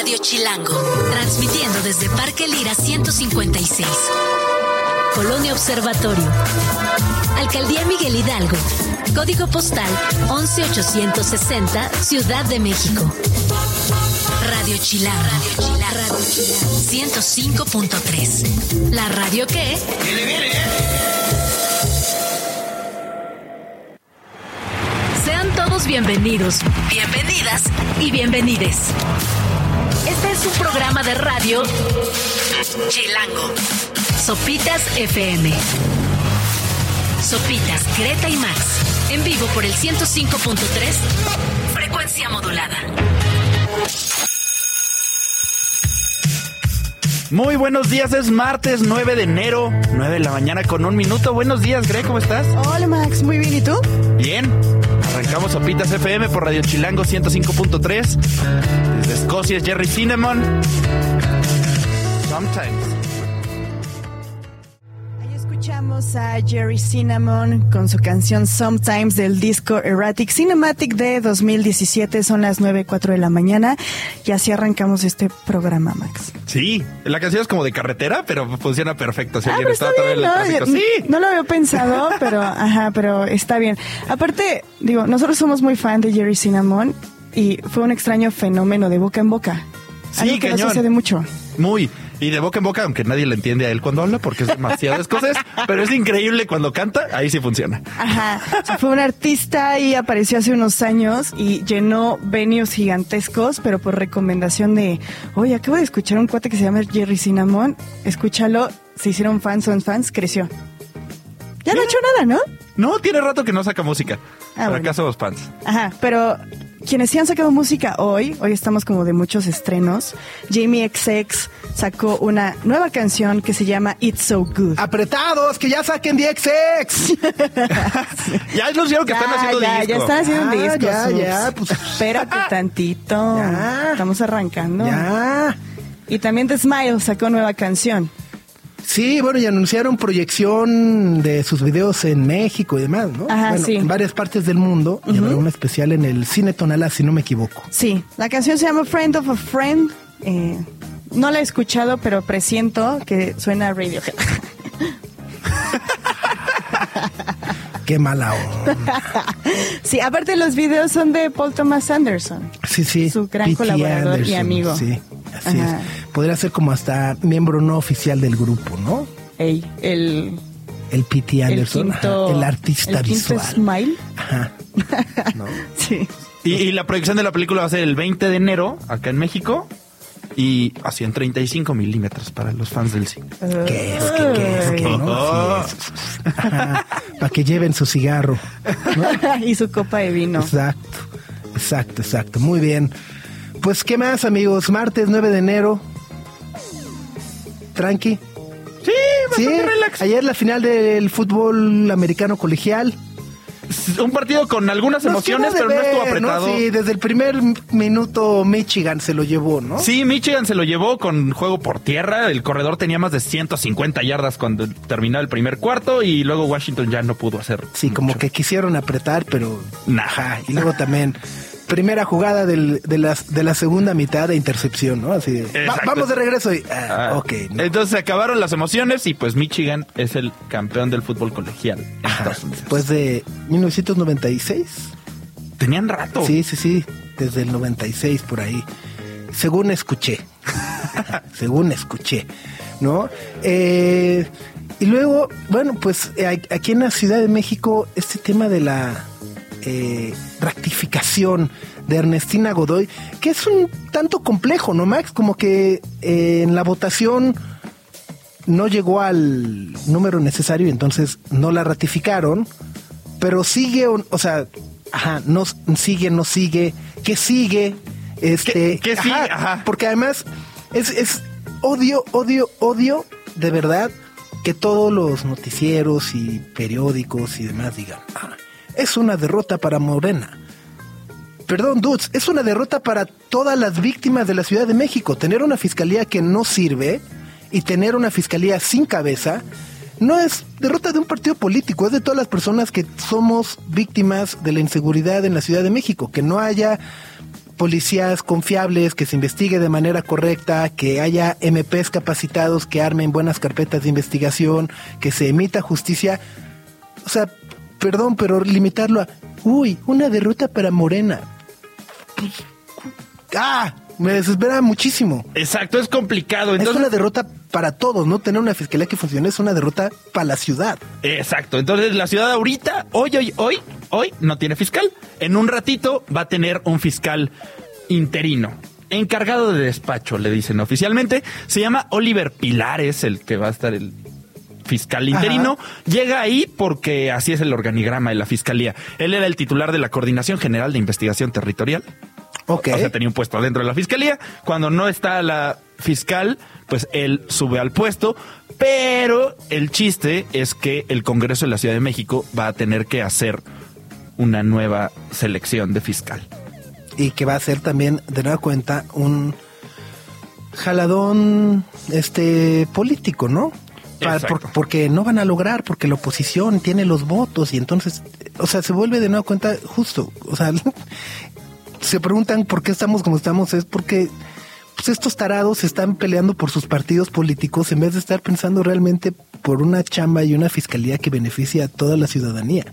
Radio Chilango, transmitiendo desde Parque Lira 156. Colonia Observatorio. Alcaldía Miguel Hidalgo. Código postal 11860, Ciudad de México. Radio Chilango. Radio Chilango. Radio Chilango. 105.3. La radio que... ¡Viene, viene! Sean todos bienvenidos, bienvenidas y bienvenides. Este es un programa de radio Chilango. Sopitas FM. Sopitas, Greta y Max. En vivo por el 105.3. Frecuencia modulada. Muy buenos días, es martes 9 de enero, 9 de la mañana con un minuto. Buenos días, Greg, ¿cómo estás? Hola Max, muy bien, ¿y tú? Bien. Arrancamos Sopitas FM por Radio Chilango 105.3. Desde Escocia es Jerry Cinnamon. Sometimes. Escuchamos a Jerry Cinnamon con su canción Sometimes del disco Erratic Cinematic de 2017. Son las 9.04 de la mañana y así arrancamos este programa, Max. Sí, la canción es como de carretera, pero funciona perfecto. Si Ah, pero está bien, ¿no? Sí. No lo había pensado, pero ajá, pero está bien. Aparte, digo, nosotros somos muy fan de Jerry Cinnamon y fue un extraño fenómeno de boca en boca. Sí, Algo que no cañón. sucede mucho. Muy. Y de boca en boca, aunque nadie le entiende a él cuando habla, porque es demasiadas cosas, pero es increíble cuando canta, ahí sí funciona. Ajá, fue un artista y apareció hace unos años y llenó venues gigantescos, pero por recomendación de, oye, acabo de escuchar un cuate que se llama Jerry Cinnamon, escúchalo, se hicieron fans, son fans, creció. Ya no ha hecho nada, ¿no? No, tiene rato que no saca música. Ah, Para bueno. acá somos fans. Ajá, pero quienes sí han sacado música hoy, hoy estamos como de muchos estrenos, Jamie XX sacó una nueva canción que se llama It's So Good. Apretados, que ya saquen DXX. Ya anunciaron que están haciendo ya, disco. ya están haciendo un Ah, disco. ya, Subs. ya, pues. Espérate tantito. Ya. Estamos arrancando. Ya. Y también The Smile sacó nueva canción. Sí, bueno, y anunciaron proyección de sus videos en México y demás, ¿no? Ajá, bueno, sí. en varias partes del mundo. Y habrá una especial en el Cine Tonalá, si no me equivoco. Sí, la canción se llama Friend of a Friend. Eh, no la he escuchado, pero presiento que suena a Radiohead. Qué mala onda. sí, aparte los videos son de Paul Thomas Anderson. Sí, sí. Su gran colaborador y amigo. Sí, así Ajá. es. Podría ser como hasta miembro no oficial del grupo, ¿no? Ey, el, El P.T. el Anderson, quinto... ajá, el artista el visual. Smile. Ajá. ¿No? Sí. Y, y la proyección de la película va a ser el 20 de enero, acá en México. Y a 135 milímetros para los fans del cine. ¿Qué es? ¿Qué, qué es? ¿Qué no? Sí, es. Ajá. Para que lleven su cigarro. y su copa de vino. Exacto, exacto, exacto. Muy bien. Pues, ¿qué más, amigos? Martes 9 de enero. Tranqui. Sí, Sí, bastante relax. ayer la final del fútbol americano colegial. Un partido con algunas Nos emociones, pero no estuvo apretado. Sí, desde el primer minuto Michigan se lo llevó, ¿no? Sí, Michigan se lo llevó con juego por tierra. El corredor tenía más de 150 yardas cuando terminó el primer cuarto y luego Washington ya no pudo hacer. Sí, como que quisieron apretar, pero... Nah. Ajá, y luego también... Primera jugada del- de, las, de la segunda mitad de intercepción, ¿no? Así de, "Va- Exacto. vamos de regreso y... ah, Ah, ok. ¿no? Entonces se acabaron las emociones y pues Michigan es el campeón del fútbol colegial. Ajá. Después de 1996. Tenían rato. Sí, sí, sí, desde el 96 por ahí. Según escuché. Según escuché, ¿no? Eh, y luego, bueno, pues eh, aquí en la Ciudad de México, este tema de la eh, rectificación de Ernestina Godoy, que es un tanto complejo, ¿no, Max? Como que eh, en la votación no llegó al número necesario y entonces no la ratificaron, pero sigue, o, sea, ajá, no sigue, no sigue, ¿qué sigue? Este, ¿Qué- qué sigue? Ajá. Porque además es, es odio, odio, odio, de verdad, que todos los noticieros y periódicos y demás digan, "Ah, es una derrota para Morena. Perdón, dudes, es una derrota para todas las víctimas de la Ciudad de México. Tener una fiscalía que no sirve y tener una fiscalía sin cabeza no es derrota de un partido político, es de todas las personas que somos víctimas de la inseguridad en la Ciudad de México. Que no haya policías confiables, que se investigue de manera correcta, que haya MPs capacitados que armen buenas carpetas de investigación, que se emita justicia. O sea, perdón, pero limitarlo a, uy, una derrota para Morena. Ah, me desespera muchísimo. Exacto, es complicado. es una derrota para todos, no tener una fiscalía que funcione es una derrota para la ciudad. Exacto. Entonces la ciudad ahorita, hoy, hoy, hoy, hoy no tiene fiscal. En un ratito va a tener un fiscal interino. Encargado de despacho, le dicen oficialmente. Se llama Oliver Pilares, el que va a estar el fiscal interino. Llega ahí porque así es el organigrama de la fiscalía. Él era el titular de la Coordinación General de Investigación Territorial. Ok. O sea, tenía un puesto adentro de la fiscalía. Cuando no está la fiscal, pues él sube al puesto. Pero el chiste es que el Congreso de la Ciudad de México va a tener que hacer una nueva selección de fiscal. y que va a ser también, de nueva cuenta, un jaladón este político, ¿no? Por- porque no van a lograr, porque la oposición tiene los votos y entonces, o sea, se vuelve de nueva cuenta justo, o sea, se preguntan por qué estamos como estamos, es porque pues estos tarados están peleando por sus partidos políticos en vez de estar pensando realmente por una chamba y una fiscalía que beneficie a toda la ciudadanía.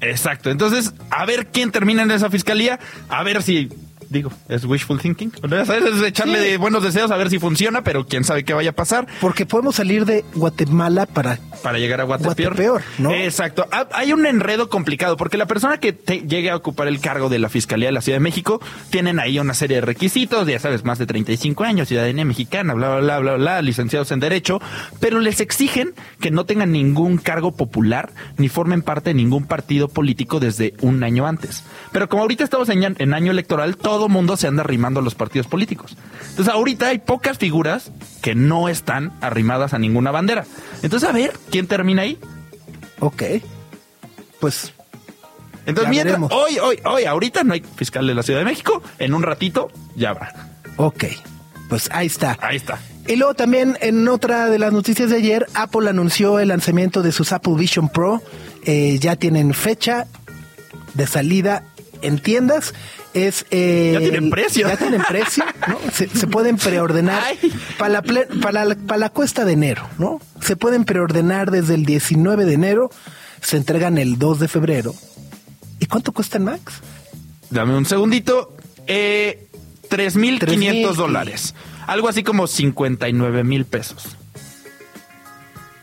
Exacto. Entonces, a ver quién termina en esa fiscalía, a ver si. Digo, es wishful thinking. Sabes, es echarle Sí. de buenos deseos a ver si funciona, pero quién sabe qué vaya a pasar. Porque podemos salir de Guatemala para para llegar a Guatepeor. Guatepeor, ¿no? Exacto. Ha- Hay un enredo complicado porque la persona que te- llegue a ocupar el cargo de la Fiscalía de la Ciudad de México tienen ahí una serie de requisitos, ya sabes, más de 35 años, ciudadanía mexicana, bla, bla, bla, bla, bla, licenciados en Derecho, pero les exigen que no tengan ningún cargo popular ni formen parte de ningún partido político desde un año antes. Pero como ahorita estamos en, en año electoral, todo mundo se anda arrimando a los partidos políticos. Entonces ahorita hay pocas figuras que no están arrimadas a ninguna bandera. Entonces a ver quién termina ahí. Ok. Pues Entonces Ya mientras, veremos. hoy, hoy, hoy, ahorita no hay fiscal de la Ciudad de México. En un ratito ya habrá. Ok, pues ahí está. Ahí está. Y luego también en otra de las noticias de ayer, Apple anunció el lanzamiento de sus Apple Vision Pro. Eh, ya tienen fecha de salida en tiendas. Es, eh, Ya tienen precio. Ya tienen precio, ¿no? Se, se pueden preordenar para la, para, la, para la cuesta de enero, ¿no? Se pueden preordenar desde el 19 de enero, se entregan el 2 de febrero. ¿Y cuánto cuestan, Max? Dame un segundito. Eh, 3.500 3,000. dólares. Algo así como 59 mil pesos.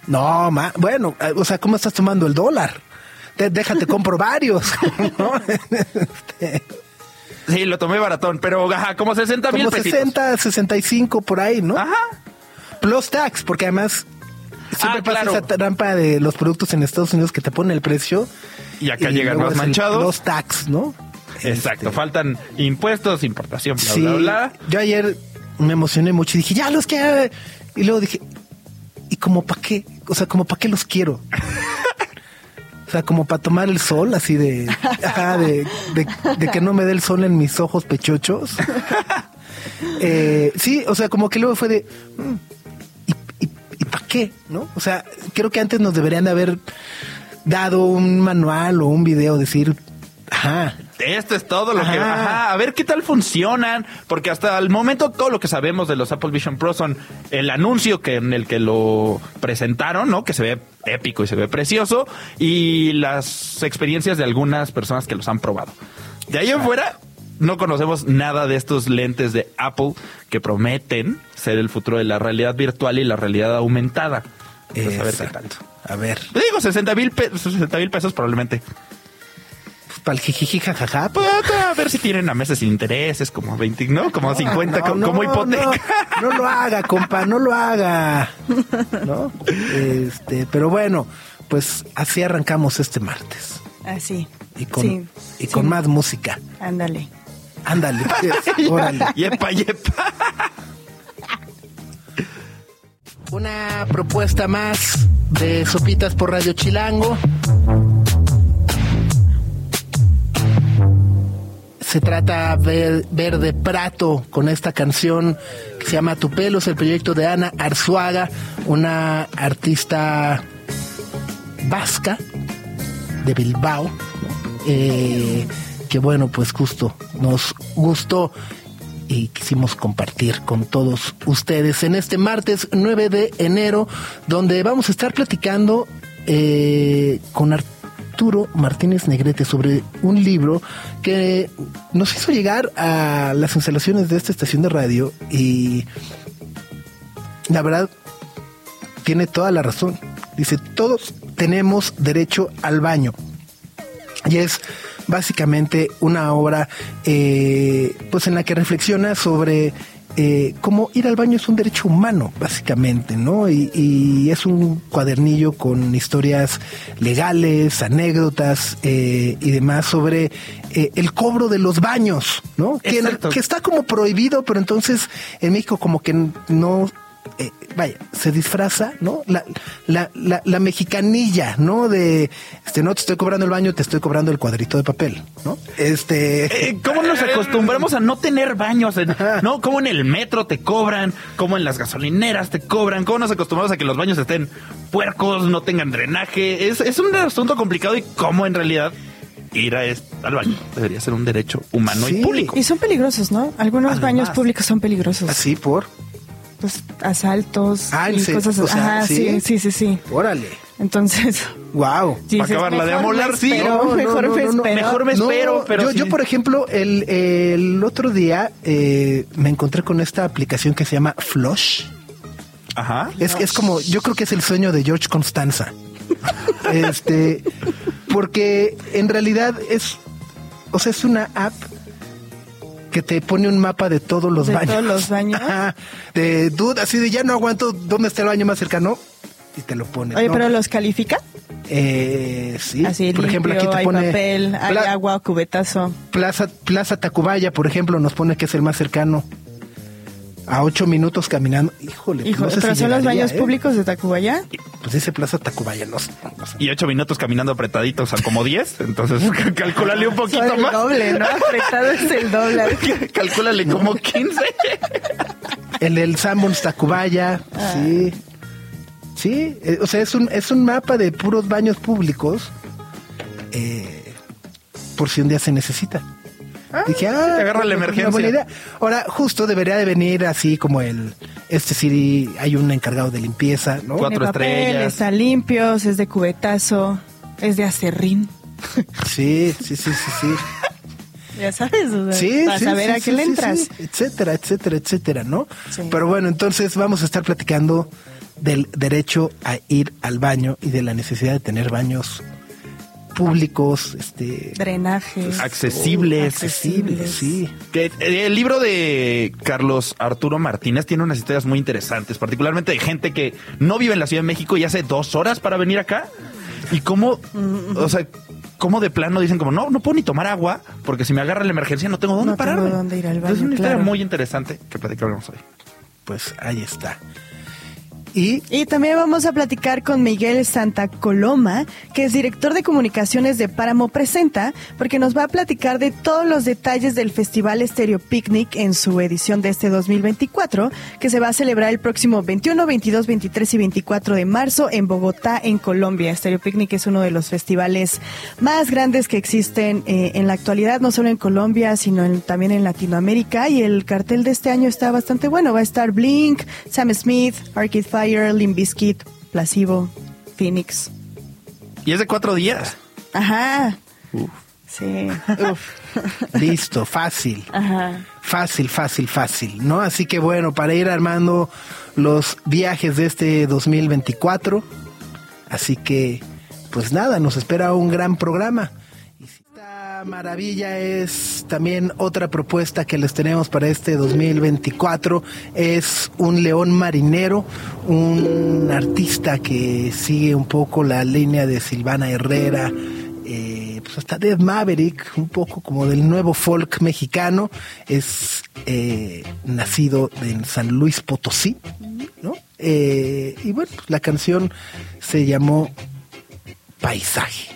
No, ma, bueno, eh, o sea, ¿cómo estás tomando el dólar? Te- déjate, compro varios. ¿no? Este, Sí, lo tomé baratón, pero ajá, como 60 mil como pesitos. 60, 65 por ahí, ¿no? Ajá. Plus tax, porque además siempre Ah, pasa claro. esa trampa de los productos en Estados Unidos que te ponen el precio. Y acá llegan más manchados. Plus tax, ¿no? Exacto, Este, faltan impuestos, importación, bla, sí, bla, bla. yo ayer me emocioné mucho y dije, ya los quiero. Y luego dije, ¿y como para qué? O sea, como para qué los quiero? O sea, como para tomar el sol, así de, ajá, de, de, de que no me dé el sol en mis ojos pechochos. Eh, sí, o sea, como que luego fue de, mm, ¿y, y, y para qué? ¿No? O sea, creo que antes nos deberían de haber dado un manual o un video, decir, ajá, Esto es todo lo que... Ajá. A ver qué tal funcionan, porque hasta el momento todo lo que sabemos de los Apple Vision Pro son el anuncio que en el que lo presentaron, ¿no? Que se ve épico y se ve precioso, y las experiencias de algunas personas que los han probado. De ahí en fuera, no conocemos nada de estos lentes de Apple que prometen ser el futuro de la realidad virtual y la realidad aumentada. Pues a ver qué. Exacto. A ver, Digo, 60 mil pesos probablemente. Para el jijiji jajaja, pues, Pues, a ver si tienen a meses sin intereses, como 20, ¿no? Como 50, No, como, no, como hipoteca. No, no lo haga, compa, no lo haga. ¿No? Este, pero bueno, pues así arrancamos este martes. Así. Y con, Sí, y sí. con más música. Ándale. Ándale, pues, órale. Yepa, yepa. Una propuesta más de Sopitas por Radio Chilango. Se trata ver, Verde Prato con esta canción que se llama Tu pelo, es el proyecto de Ana Arzuaga, una artista vasca de Bilbao, eh, que bueno, pues justo nos gustó y quisimos compartir con todos ustedes en este martes 9 de enero, donde vamos a estar platicando eh, con Arturo Martínez Negrete sobre un libro que nos hizo llegar a las instalaciones de esta estación de radio y la verdad tiene toda la razón. Dice, todos tenemos derecho al baño. Y es básicamente una obra eh, pues en la que reflexiona sobre eh, cómo ir al baño es un derecho humano, básicamente, ¿no? Y, es un cuadernillo con historias legales, anécdotas eh, y demás sobre el cobro de los baños, ¿no? Que, que, está como prohibido, pero entonces en México como que no eh, vaya, se disfraza, ¿no? La, la, la, mexicanilla, ¿no? De, este, no te estoy cobrando el baño, te estoy cobrando el cuadrito de papel, ¿no? Este... Eh, ¿Cómo nos acostumbramos a no tener baños? ¿No? ¿Cómo en el metro te cobran? ¿Cómo en las gasolineras te cobran? ¿Cómo nos acostumbramos a que los baños estén puercos, no tengan drenaje? Es, es un asunto complicado y cómo en realidad ir a al baño debería ser un derecho humano y público. Y son peligrosos, ¿no? Algunos baños públicos son peligrosos. Así por pues asaltos ah, y cosas así. ¿sí? sí, sí, Órale. Entonces, wow. Para acabarla de amolar, sí. mejor, me espero. mejor me espero. pero yo, yo, por ejemplo, el, el otro día eh, me encontré con esta aplicación que se llama Flush. Ajá. Es, es como, yo creo que es el sueño de George Constanza. este, porque en realidad es, o sea, es una app que te pone un mapa de todos los de baños. Todos los baños. de duda, así de ya no aguanto, ¿dónde está el baño más cercano? Y te lo pone. Oye, pero los califica. Eh, sí. Así, por ejemplo, aquí te hay pone papel, hay agua, cubetazo. Plaza, Plaza Tacubaya, por ejemplo, nos pone que es el más cercano a ocho minutos caminando. Híjole, pues no sé pero son los baños ¿eh? públicos de Tacubaya. Pues dice Plaza Tacubaya, no sé. Y ocho minutos caminando apretaditos a como diez, entonces calcúlale un poquito el más. doble, ¿no? Apretado es el doble. calcúlale como quince. el del Sanborns Tacubaya, ah. sí. Sí, eh, o sea, es un, es un mapa de puros baños públicos eh, por si un día se necesita. Ah, Dije, ah, agarra la emergencia. Ahora, justo debería de venir así como el, este sí, hay un encargado de limpieza, ¿no? Cuatro estrellas. Está limpio, es de cubetazo, es de acerrín. Sí, sí, sí, sí, sí. Ya sabes, o sí, para saber a qué le entras. etcétera, etcétera, etcétera, ¿no? Pero bueno, entonces vamos a estar platicando del derecho a ir al baño y de la necesidad de tener baños públicos, este drenajes, accesibles, accesibles, sí. Que, eh, el libro de Carlos Arturo Martínez tiene unas historias muy interesantes, particularmente de gente que no vive en la Ciudad de México y hace dos horas para venir acá y cómo, o sea, cómo de plano dicen como no, no puedo ni tomar agua porque si me agarra la emergencia no tengo dónde no pararme. Tengo dónde ir al baño, es una historia muy interesante que platicaremos hoy. Pues ahí está. Y, también vamos a platicar con Miguel Santa Coloma, que es director de comunicaciones de Páramo Presenta, porque nos va a platicar de todos los detalles del Festival Estéreo Picnic en su edición de este 2024, que se va a celebrar el próximo 21, 22, 23 y 24 de marzo en Bogotá, en Colombia. Estéreo Picnic es uno de los festivales más grandes que existen eh, en la actualidad, no solo en Colombia, sino también en Latinoamérica. Y el cartel de este año está bastante bueno. Va a estar Blink, Sam Smith, Arcade Fire, Fire, Limp Bizkit, Placebo, Phoenix. Y es de cuatro días. Ajá. Sí. Listo, fácil. Ajá. Fácil, fácil, fácil, ¿no? Así que bueno, para ir armando los viajes de este 2024. Así que, pues nada, nos espera un gran programa maravilla es también otra propuesta que les tenemos para este 2024. Es un león marinero, un artista que sigue un poco la línea de Silvana Herrera. Eh, pues hasta Dead Maverick, un poco como del nuevo folk mexicano, es eh, nacido en San Luis Potosí, ¿no? Eh, y bueno, pues la canción se llamó Paisaje.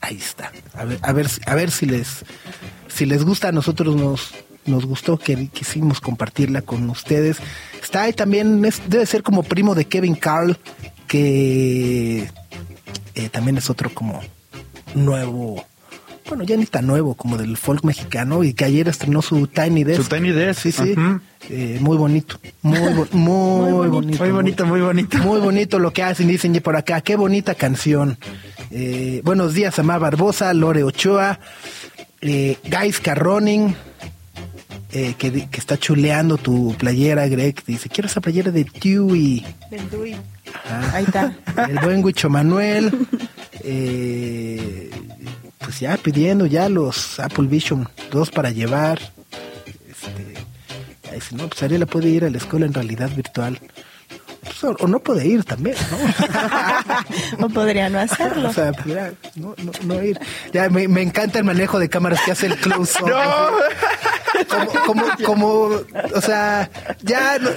Ahí está. A ver, a ver, a ver si les, si les gusta. A nosotros nos, nos gustó que quisimos compartirla con ustedes. Está ahí también, debe ser como primo de Kevin Carl, que eh, también es otro como nuevo bueno, ya ni tan nuevo como del folk mexicano y que ayer estrenó su Tiny Desk. Su Tiny Desk, Sí, sí. Eh, muy bonito. Muy, bo- muy, bonito. Muy bonito, muy bonito. Muy bonito lo que hacen, dicen por acá. Qué bonita canción. Eh, buenos días, Amá Barbosa, Lore Ochoa, eh, Guys Carroning, eh, que, está chuleando tu playera, Greg. Dice, quiero esa playera de Tui. Del. Ajá. Ahí está. El buen Huicho Manuel. eh, pues ya pidiendo ya los Apple Vision 2 para llevar. Este, dice, no, pues Ariela puede ir a la escuela en realidad virtual. Pues, o, no puede ir también, ¿no? O podría no hacerlo. o sea, ya, no, no, no ir. Ya me, me encanta el manejo de cámaras que hace el close-up. Como, como, como, o sea, ya no-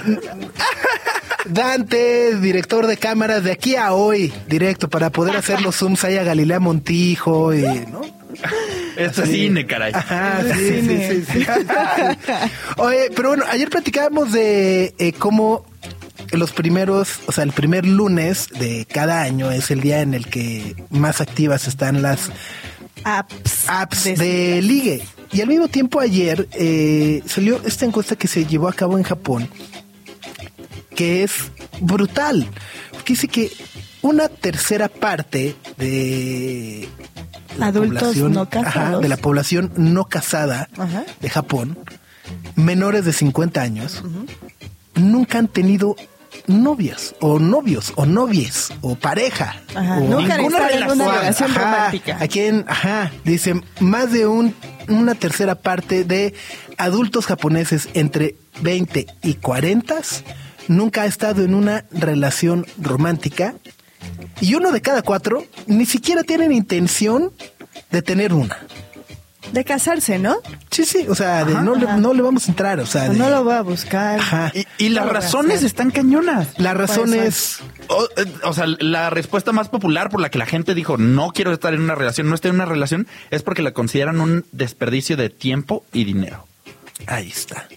Dante, director de cámaras de aquí a hoy, directo, para poder hacer los zooms ahí a Galilea Montijo y, ¿no? Esto es cine, caray. Ajá, sí, sí, sí, sí. Oye, pero bueno, ayer platicábamos de eh, cómo los primeros, o sea, el primer lunes de cada año es el día en el que más activas están las Apps. apps de, ligue. Y al mismo tiempo ayer eh, salió esta encuesta que se llevó a cabo en Japón, que es brutal. Que dice que una tercera parte de la Adultos población- no casados. ajá, de la población no casada Ajá. de Japón, menores de 50 años, nunca han tenido novias o novios o novies o pareja Ajá, o nunca ninguna estado en una relación. Ajá, romántica. Aquí en, ajá, dice más de un, una tercera parte de adultos japoneses entre 20 y 40 nunca ha estado en una relación romántica y uno de cada cuatro ni siquiera tienen intención de tener una. De casarse, ¿no? Sí, sí, o sea, de no, le, ajá. no le vamos a entrar, o sea, de- no lo voy a buscar. Ajá. Y, y las No razones están cañonas. La razón Puede es O, eh, o sea, la respuesta más popular por la que la gente dijo no quiero estar en una relación, no estoy en una relación, es porque la consideran un desperdicio de tiempo y dinero. ahí está.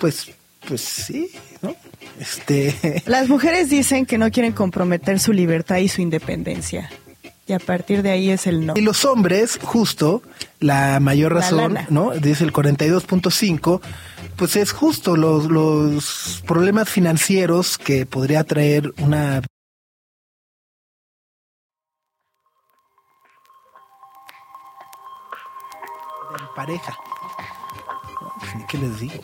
Pues, pues sí, ¿no? Este, Las mujeres dicen que no quieren comprometer su libertad y su independencia. Y a partir de ahí es el no. Y los hombres, justo, la mayor razón. ¿no? Dice el 42.5, pues es justo los, los problemas financieros que podría traer una pareja. ¿Qué les digo?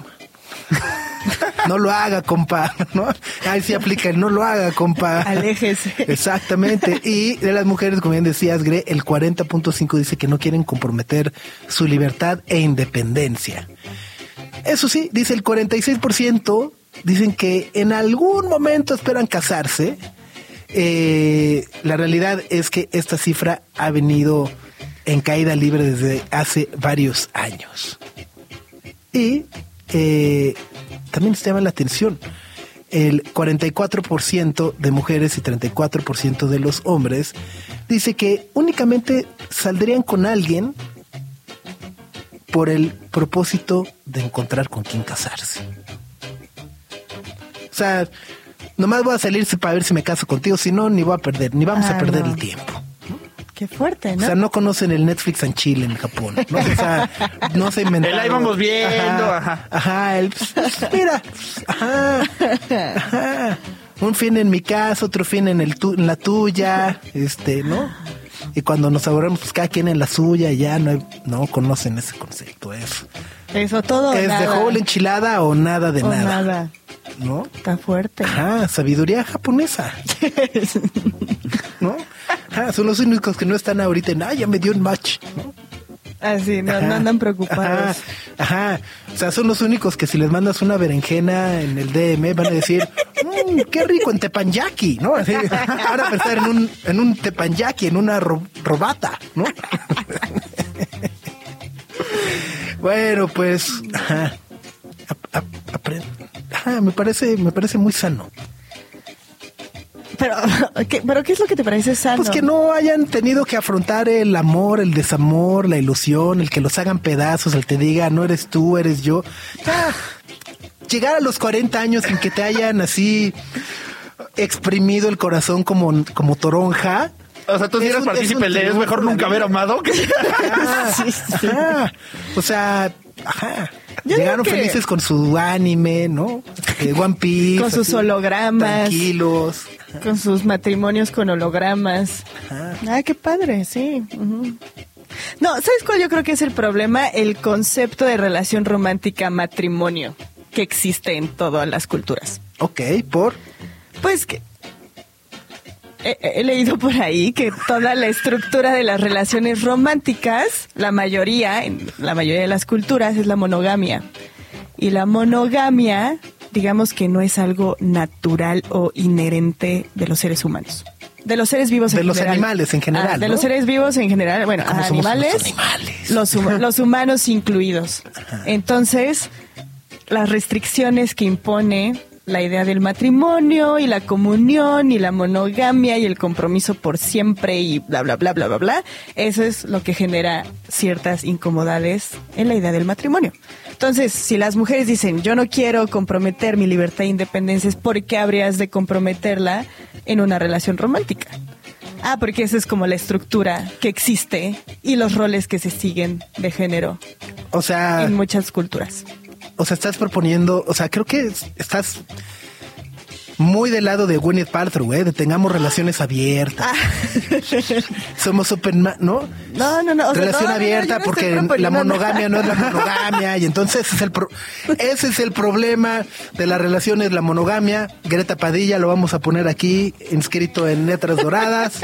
No lo haga, compa, ¿no? Ahí sí aplica el no lo haga, compa. Aléjese. Exactamente. Y de las mujeres, como bien decías, Gre, el 40.5 dice que no quieren comprometer su libertad e independencia. Eso sí, dice el 46%, dicen que en algún momento esperan casarse. Eh, la realidad es que esta cifra ha venido en caída libre desde hace varios años. Y eh, también se llama la atención. El 44% de mujeres y 34% de los hombres dice que únicamente saldrían con alguien por el propósito de encontrar con quién casarse. O sea, nomás voy a salir para ver si me caso contigo, si no, ni voy a perder, ni vamos a perder no. el tiempo. Qué fuerte, ¿no? O sea, no conocen el Netflix en Chile, en Japón. ¿no? O sea, no se inventaron. El ahí vamos viendo, Ajá. ajá. Ajá, el, mira. Ajá, ajá. Un fin en mi casa, otro fin en, el tu- en la tuya, este, ¿no? Y cuando nos aburrimos, pues cada quien en la suya, ya no, hay- no conocen ese concepto. Es, Eso todo. es de whole enchilada o nada de O nada. nada. ¿No? Está fuerte. Ajá, sabiduría japonesa. ¿No? Son los únicos que no están ahorita en, ah, ya me dio un match. ¿no? Así, no, no Ajá, andan preocupados. Ajá, ajá. O sea, son los únicos que si les mandas una berenjena en el DM van a decir, "Mm, qué rico en tepanyaki, ¿no? Así, ahora pensar en un, en un tepanyaki, en una ro- robata, ¿no? bueno, pues. Ajá, me parece, me parece muy sano. Pero, ¿qué, pero ¿qué es lo que te parece sano? Pues que no hayan tenido que afrontar el amor, el desamor, la ilusión, el que los hagan pedazos, el que te diga, no eres tú, eres yo. Llegar a los 40 años sin que te hayan así exprimido el corazón como, como toronja. O sea, tú sí Es eres partícipe de es mejor nunca haber amado. que- Ah, ajá. O sea, ajá. Yo Llegaron que- felices con su anime, ¿no? Eh, One Piece. Con sus así, hologramas. Tranquilos. Con sus matrimonios con hologramas. Ah, qué padre, sí. No, ¿sabes cuál yo creo que es el problema? El concepto de relación romántica matrimonio que existe en todas las culturas. Ok, por. Pues que he, he leído por ahí que toda la estructura de las relaciones románticas, la mayoría, en la mayoría de las culturas, es la monogamia. Y la monogamia, digamos que no es algo natural o inherente de los seres humanos. De los seres vivos De en los general. animales en general, Ah, de ¿no? los seres vivos en general, bueno, ¿Cómo ah, los animales, animales? Los, los humanos incluidos. Entonces, las restricciones que impone la idea del matrimonio y la comunión y la monogamia y el compromiso por siempre y bla, bla, bla, bla, bla, bla, eso es lo que genera ciertas incomodades en la idea del matrimonio. Entonces, si las mujeres dicen, yo no quiero comprometer mi libertad e independencia, ¿por qué habrías de comprometerla en una relación romántica? Ah, porque esa es como la estructura que existe y los roles que se siguen de género O sea, en muchas culturas. O sea, estás proponiendo. O sea, creo que es- estás muy del lado de Gwyneth Paltrow, ¿eh? De tengamos relaciones abiertas. Somos open, ¿no? No, no, no. o Relación no, abierta no porque la monogamia no es la monogamia y entonces ese es el pro- ese es el problema de las relaciones la monogamia Greta Padilla lo vamos a poner aquí inscrito en letras doradas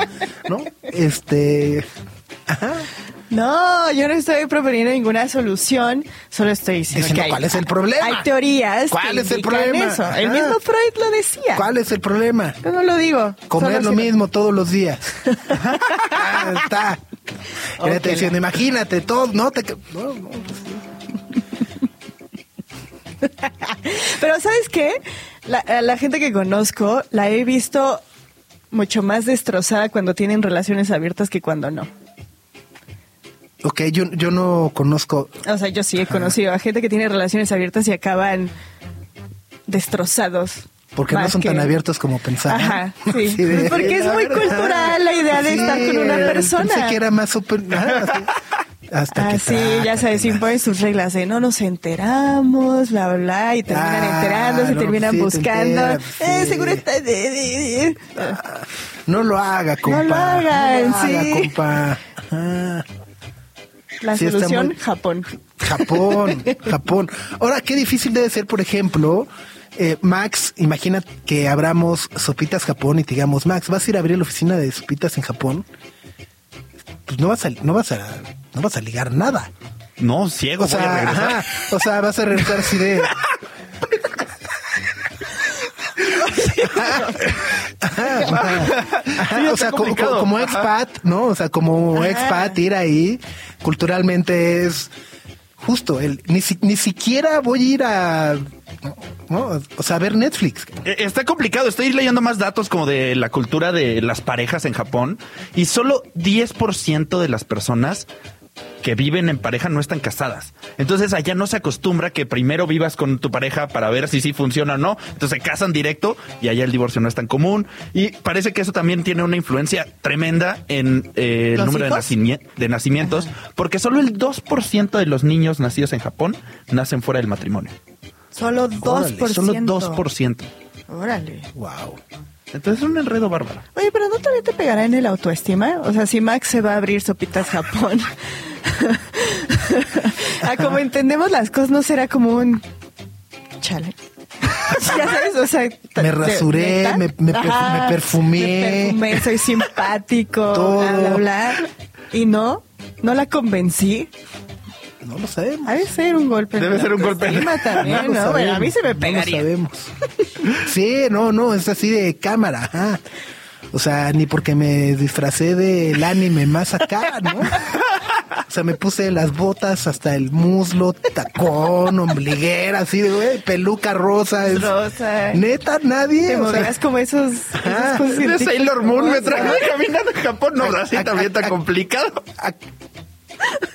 no este ajá No, yo no estoy proponiendo ninguna solución, solo estoy diciendo Diciendo que hay, cuál es el problema. Hay teorías ¿Cuál que es el problema? eso. El Ajá. mismo Freud lo decía. cuál es el problema Yo no lo digo. comer lo si- mismo todos los días Ah, está diciendo imagínate todo no te no, no, Pero ¿sabes qué? La, a la gente que conozco la he visto mucho más destrozada cuando tienen relaciones abiertas que cuando no. Ok yo yo no conozco O sea, yo sí he conocido a gente que tiene relaciones abiertas y acaban destrozados. porque no son tan que- abiertos como pensaban. Ajá, sí. Así de- Porque es muy verdad. cultural la idea de estar con una persona. Pensé que era más súper. ajá, así. Hasta Ah, que sí, ya traca, sabes, imponen sus reglas de no nos enteramos, bla, bla, y terminan Ah, enterando, se no, terminan sí, te buscando. enteras, eh, sí. seguro está... de- No lo haga, compa. lo hagan, No lo haga, sí. compa. La Sí, solución, muy- Japón. Japón, Japón. Ahora, qué difícil debe ser, por ejemplo, eh, Max, imagina que abramos Sopitas Japón y te digamos, Max, ¿vas a ir a abrir la oficina de Sopitas en Japón? Pues no vas a, no vas a, no vas a ligar nada. No, ciego, O voy a sea, regresar. ajá, o sea, vas a regresar así de. Ajá, ajá, ajá, Sí, o sea, como, como expat, ¿no? O sea, como expat, ir ahí culturalmente es justo. El, ni, si- ni siquiera voy a ir a. ¿no? O a ver Netflix. Eh, Está complicado. Estoy leyendo más datos como de la cultura de las parejas en Japón y solo 10% de las personas que viven en pareja no están casadas. Entonces allá no se acostumbra que primero vivas con tu pareja para ver si sí funciona o no. Entonces se casan directo y allá el divorcio no es tan común. Y parece que eso también tiene una influencia tremenda en eh, el ¿Los número de, de nacimientos, porque solo el 2% de los niños nacidos en Japón nacen fuera del matrimonio. Solo 2%. Solo 2%. Órale. Wow. Entonces es un enredo bárbaro. Oye, pero ¿no también te pegará en el autoestima? O sea, si Max se va a abrir Sopitas Japón, a como entendemos las cosas, ¿no será como un... Chale. ya sabes, o sea... Me rasuré, me- me perfu- me perfumé. me perfumé, soy simpático, Todo. bla, bla, bla. Y no, no la convencí. No lo sabemos. Ha de ser un golpe. Debe ser un golpe. también, ¿no? Bueno, a mí se me pegaría. No lo sabemos. Sí, no, no, es así de cámara. ajá. O sea, ni porque me disfracé del anime más acá, ¿no? O sea, me puse las botas hasta el muslo, tacón, ombliguera, así de, güey, peluca rosa. es- Rosa. Neta, nadie. Te o sea, como esos... Cosas De Sailor Moon me científicas. trajo caminando en Japón. No, así también ac- está complicado.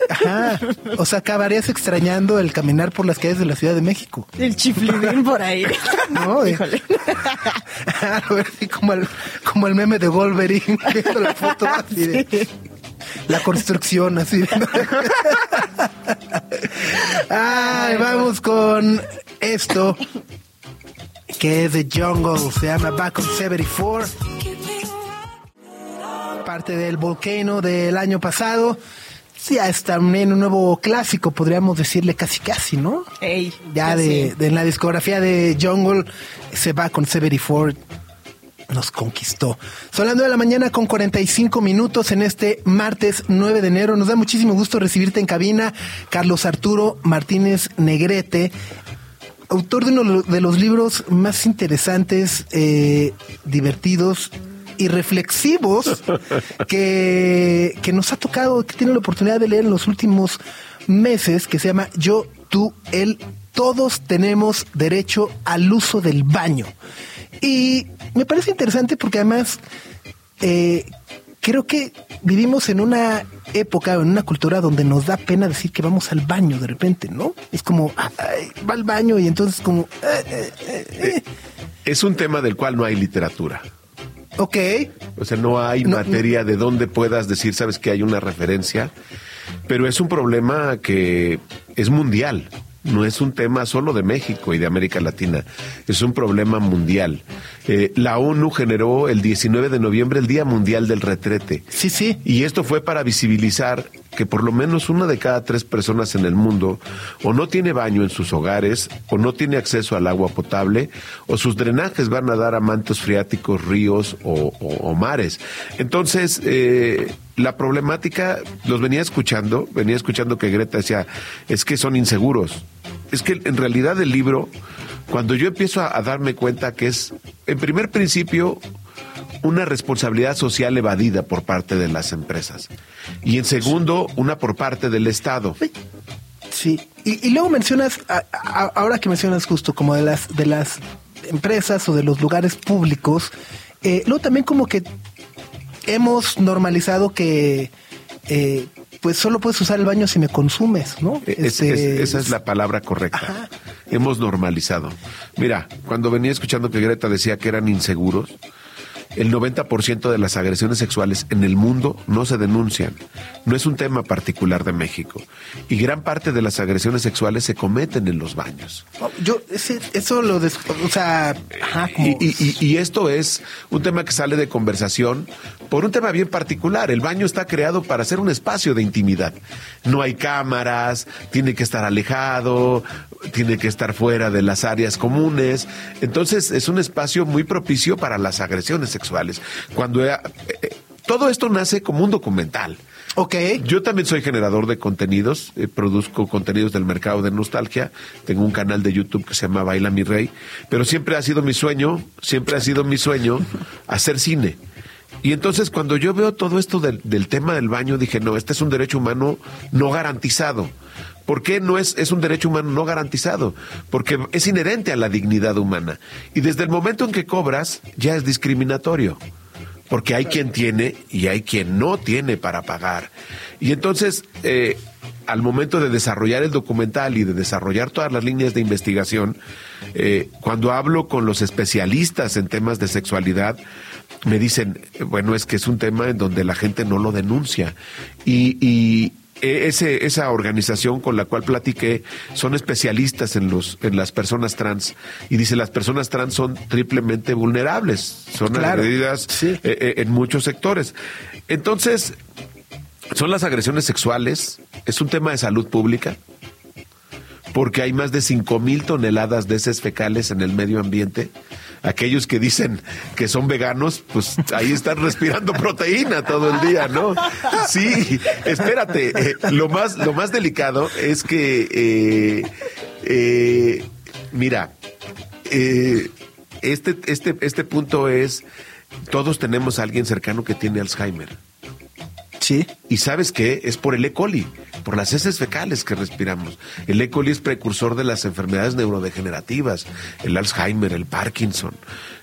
Ajá. O sea, acabarías extrañando el caminar por las calles de la Ciudad de México. El chiflidín por ahí. No, eh. Híjole. A ver, así como el, como el meme de Wolverine, viendo la foto así de- La construcción, así. Ay, vamos con esto, que es de Jungle, se llama Back on 74. Parte del volcano del año pasado. Sí, ya está en un nuevo clásico, podríamos decirle casi casi, ¿no? Ey, ya de, sí. de la discografía de Jungle se va con 74 nos conquistó. Son las 9 de la mañana con 45 minutos en este martes 9 de enero. Nos da muchísimo gusto recibirte en cabina, Carlos Arturo Martínez Negrete, autor de uno de los libros más interesantes, eh, divertidos y reflexivos que, que nos ha tocado, que tiene la oportunidad de leer en los últimos meses, que se llama Yo, tú, él, todos tenemos derecho al uso del baño. Y me parece interesante porque además eh, creo que vivimos en una época, en una cultura donde nos da pena decir que vamos al baño de repente, ¿no? Es como, ay, va al baño y entonces como, eh, eh. Es un tema del cual no hay literatura. Ok, O sea, no hay No, materia de donde puedas decir, sabes que hay una referencia, pero es un problema que es mundial. No es un tema solo de México y de América Latina, es un problema mundial. Eh, la ONU generó el 19 de noviembre el Día Mundial del Retrete. sí, sí, Y esto fue para visibilizar que por lo menos una de cada tres personas en el mundo o no tiene baño en sus hogares, o no tiene acceso al agua potable, o sus drenajes van a dar a mantos freáticos, ríos o, mares. Entonces, eh, la problemática, los venía escuchando, venía escuchando que Greta decía, es que son inseguros. Es que en realidad el libro, cuando yo empiezo a darme cuenta que es, en primer principio, una responsabilidad social evadida por parte de las empresas. Y en segundo, una por parte del Estado. sí. Y, y luego mencionas, a- a- ahora que mencionas justo como de las, de las empresas o de los lugares públicos, eh, luego también como que hemos normalizado que eh, pues solo puedes usar el baño si me consumes, ¿no? Es- Este, es- esa es la palabra correcta. Ajá. Hemos normalizado. Mira, cuando venía escuchando que Greta decía que eran inseguros, el 90% de las agresiones sexuales en el mundo no se denuncian. No es un tema particular de México. Y gran parte de las agresiones sexuales se cometen en los baños. Oh, Yo, ese- eso lo, des- o sea, ajá, como- Y, y- y- y esto es un tema que sale de conversación por un tema bien particular. El baño está creado para ser un espacio de intimidad. No hay cámaras, tiene que estar alejado, tiene que estar fuera de las áreas comunes. Entonces es un espacio muy propicio para las agresiones sexuales. Cuando eh, eh, todo esto nace como un documental. ok, Yo también soy generador de contenidos, eh, produzco contenidos del mercado de nostalgia, tengo un canal de YouTube que se llama Baila mi Rey, pero siempre ha sido mi sueño, siempre ha sido mi sueño hacer cine. Y entonces cuando yo veo todo esto del, del tema del baño, dije, no, este es un derecho humano no garantizado. ¿Por qué no es, es un derecho humano no garantizado? Porque es inherente a la dignidad humana. Y desde el momento en que cobras, ya es discriminatorio porque hay quien tiene y hay quien no tiene para pagar. Y entonces, eh, al momento de desarrollar el documental y de desarrollar todas las líneas de investigación, eh, cuando hablo con los especialistas en temas de sexualidad, me dicen, bueno, es que es un tema en donde la gente no lo denuncia. Y, y eh, ese, esa organización con la cual platiqué son especialistas en, los, en las personas trans. Y dice, las personas trans son triplemente vulnerables, son Claro, agredidas sí. eh, eh, en muchos sectores. Entonces, son las agresiones sexuales, es un tema de salud pública, porque hay más de 5 mil toneladas de heces fecales en el medio ambiente. Aquellos que dicen que son veganos, pues ahí están respirando proteína todo el día, ¿no? Sí, espérate, eh, lo, más, lo más delicado es que, eh, eh, mira, eh, este, este, este punto es, todos tenemos a alguien cercano que tiene Alzheimer. Sí, ¿Y sabes qué? Es por el E. coli, por las heces fecales que respiramos. El E. coli es precursor de las enfermedades neurodegenerativas, el Alzheimer, el Parkinson.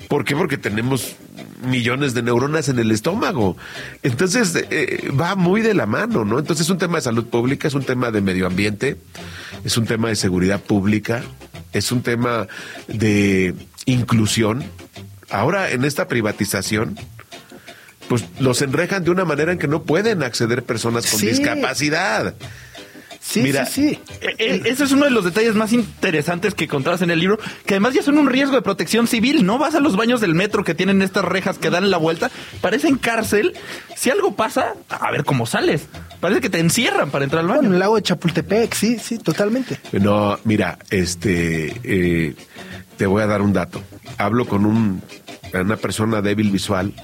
¿Por qué? Porque tenemos millones de neuronas en el estómago. Entonces, eh, va muy de la mano, ¿no? Entonces es un tema de salud pública, es un tema de medio ambiente, es un tema de seguridad pública, es un tema de inclusión. Ahora, en esta privatización, pues los enrejan de una manera en que no pueden acceder personas con Sí. discapacidad. Sí, Mira, sí, sí. Eh, eh, Ese es uno de los detalles más interesantes que encontrabas en el libro, que además ya son un riesgo de protección civil. No vas a los baños del metro que tienen estas rejas que dan la vuelta, parecen cárcel. Si algo pasa, a ver cómo sales. Parece que te encierran para entrar al Bueno, baño. el lago de Chapultepec, sí, sí, totalmente. No, mira, este, eh, te voy a dar un dato. Hablo con un, una persona débil visual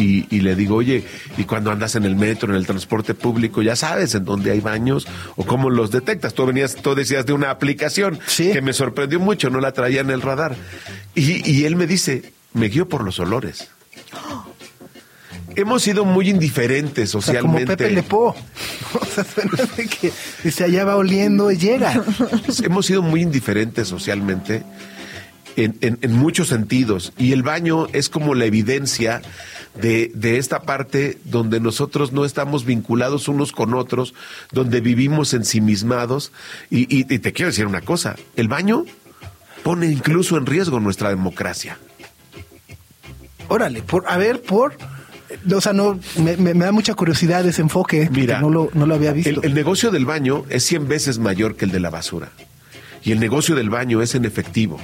y, y le digo, oye, ¿y cuando andas en el metro, en el transporte público, ya sabes en dónde hay baños o cómo los detectas? Tú venías, tú decías de una aplicación Sí. que me sorprendió mucho, no la traía en el radar. Y, y él me dice, me guío por los olores. Hemos sido muy indiferentes O sea, como socialmente. Pepe Lepó. O sea, suena de que dice, allá va oliendo y llega. hemos sido muy indiferentes socialmente en, en- en muchos sentidos y el baño es como la evidencia de, de esta parte donde nosotros no estamos vinculados unos con otros, donde vivimos ensimismados y, y- y te quiero decir una cosa, el baño pone incluso en riesgo nuestra democracia. Órale, por, a ver, por... O sea, no, me, da mucha curiosidad ese enfoque. Mira, no lo, no lo había visto. El, el negocio del baño es 100 veces mayor que el de la basura. Y el negocio del baño es en efectivo.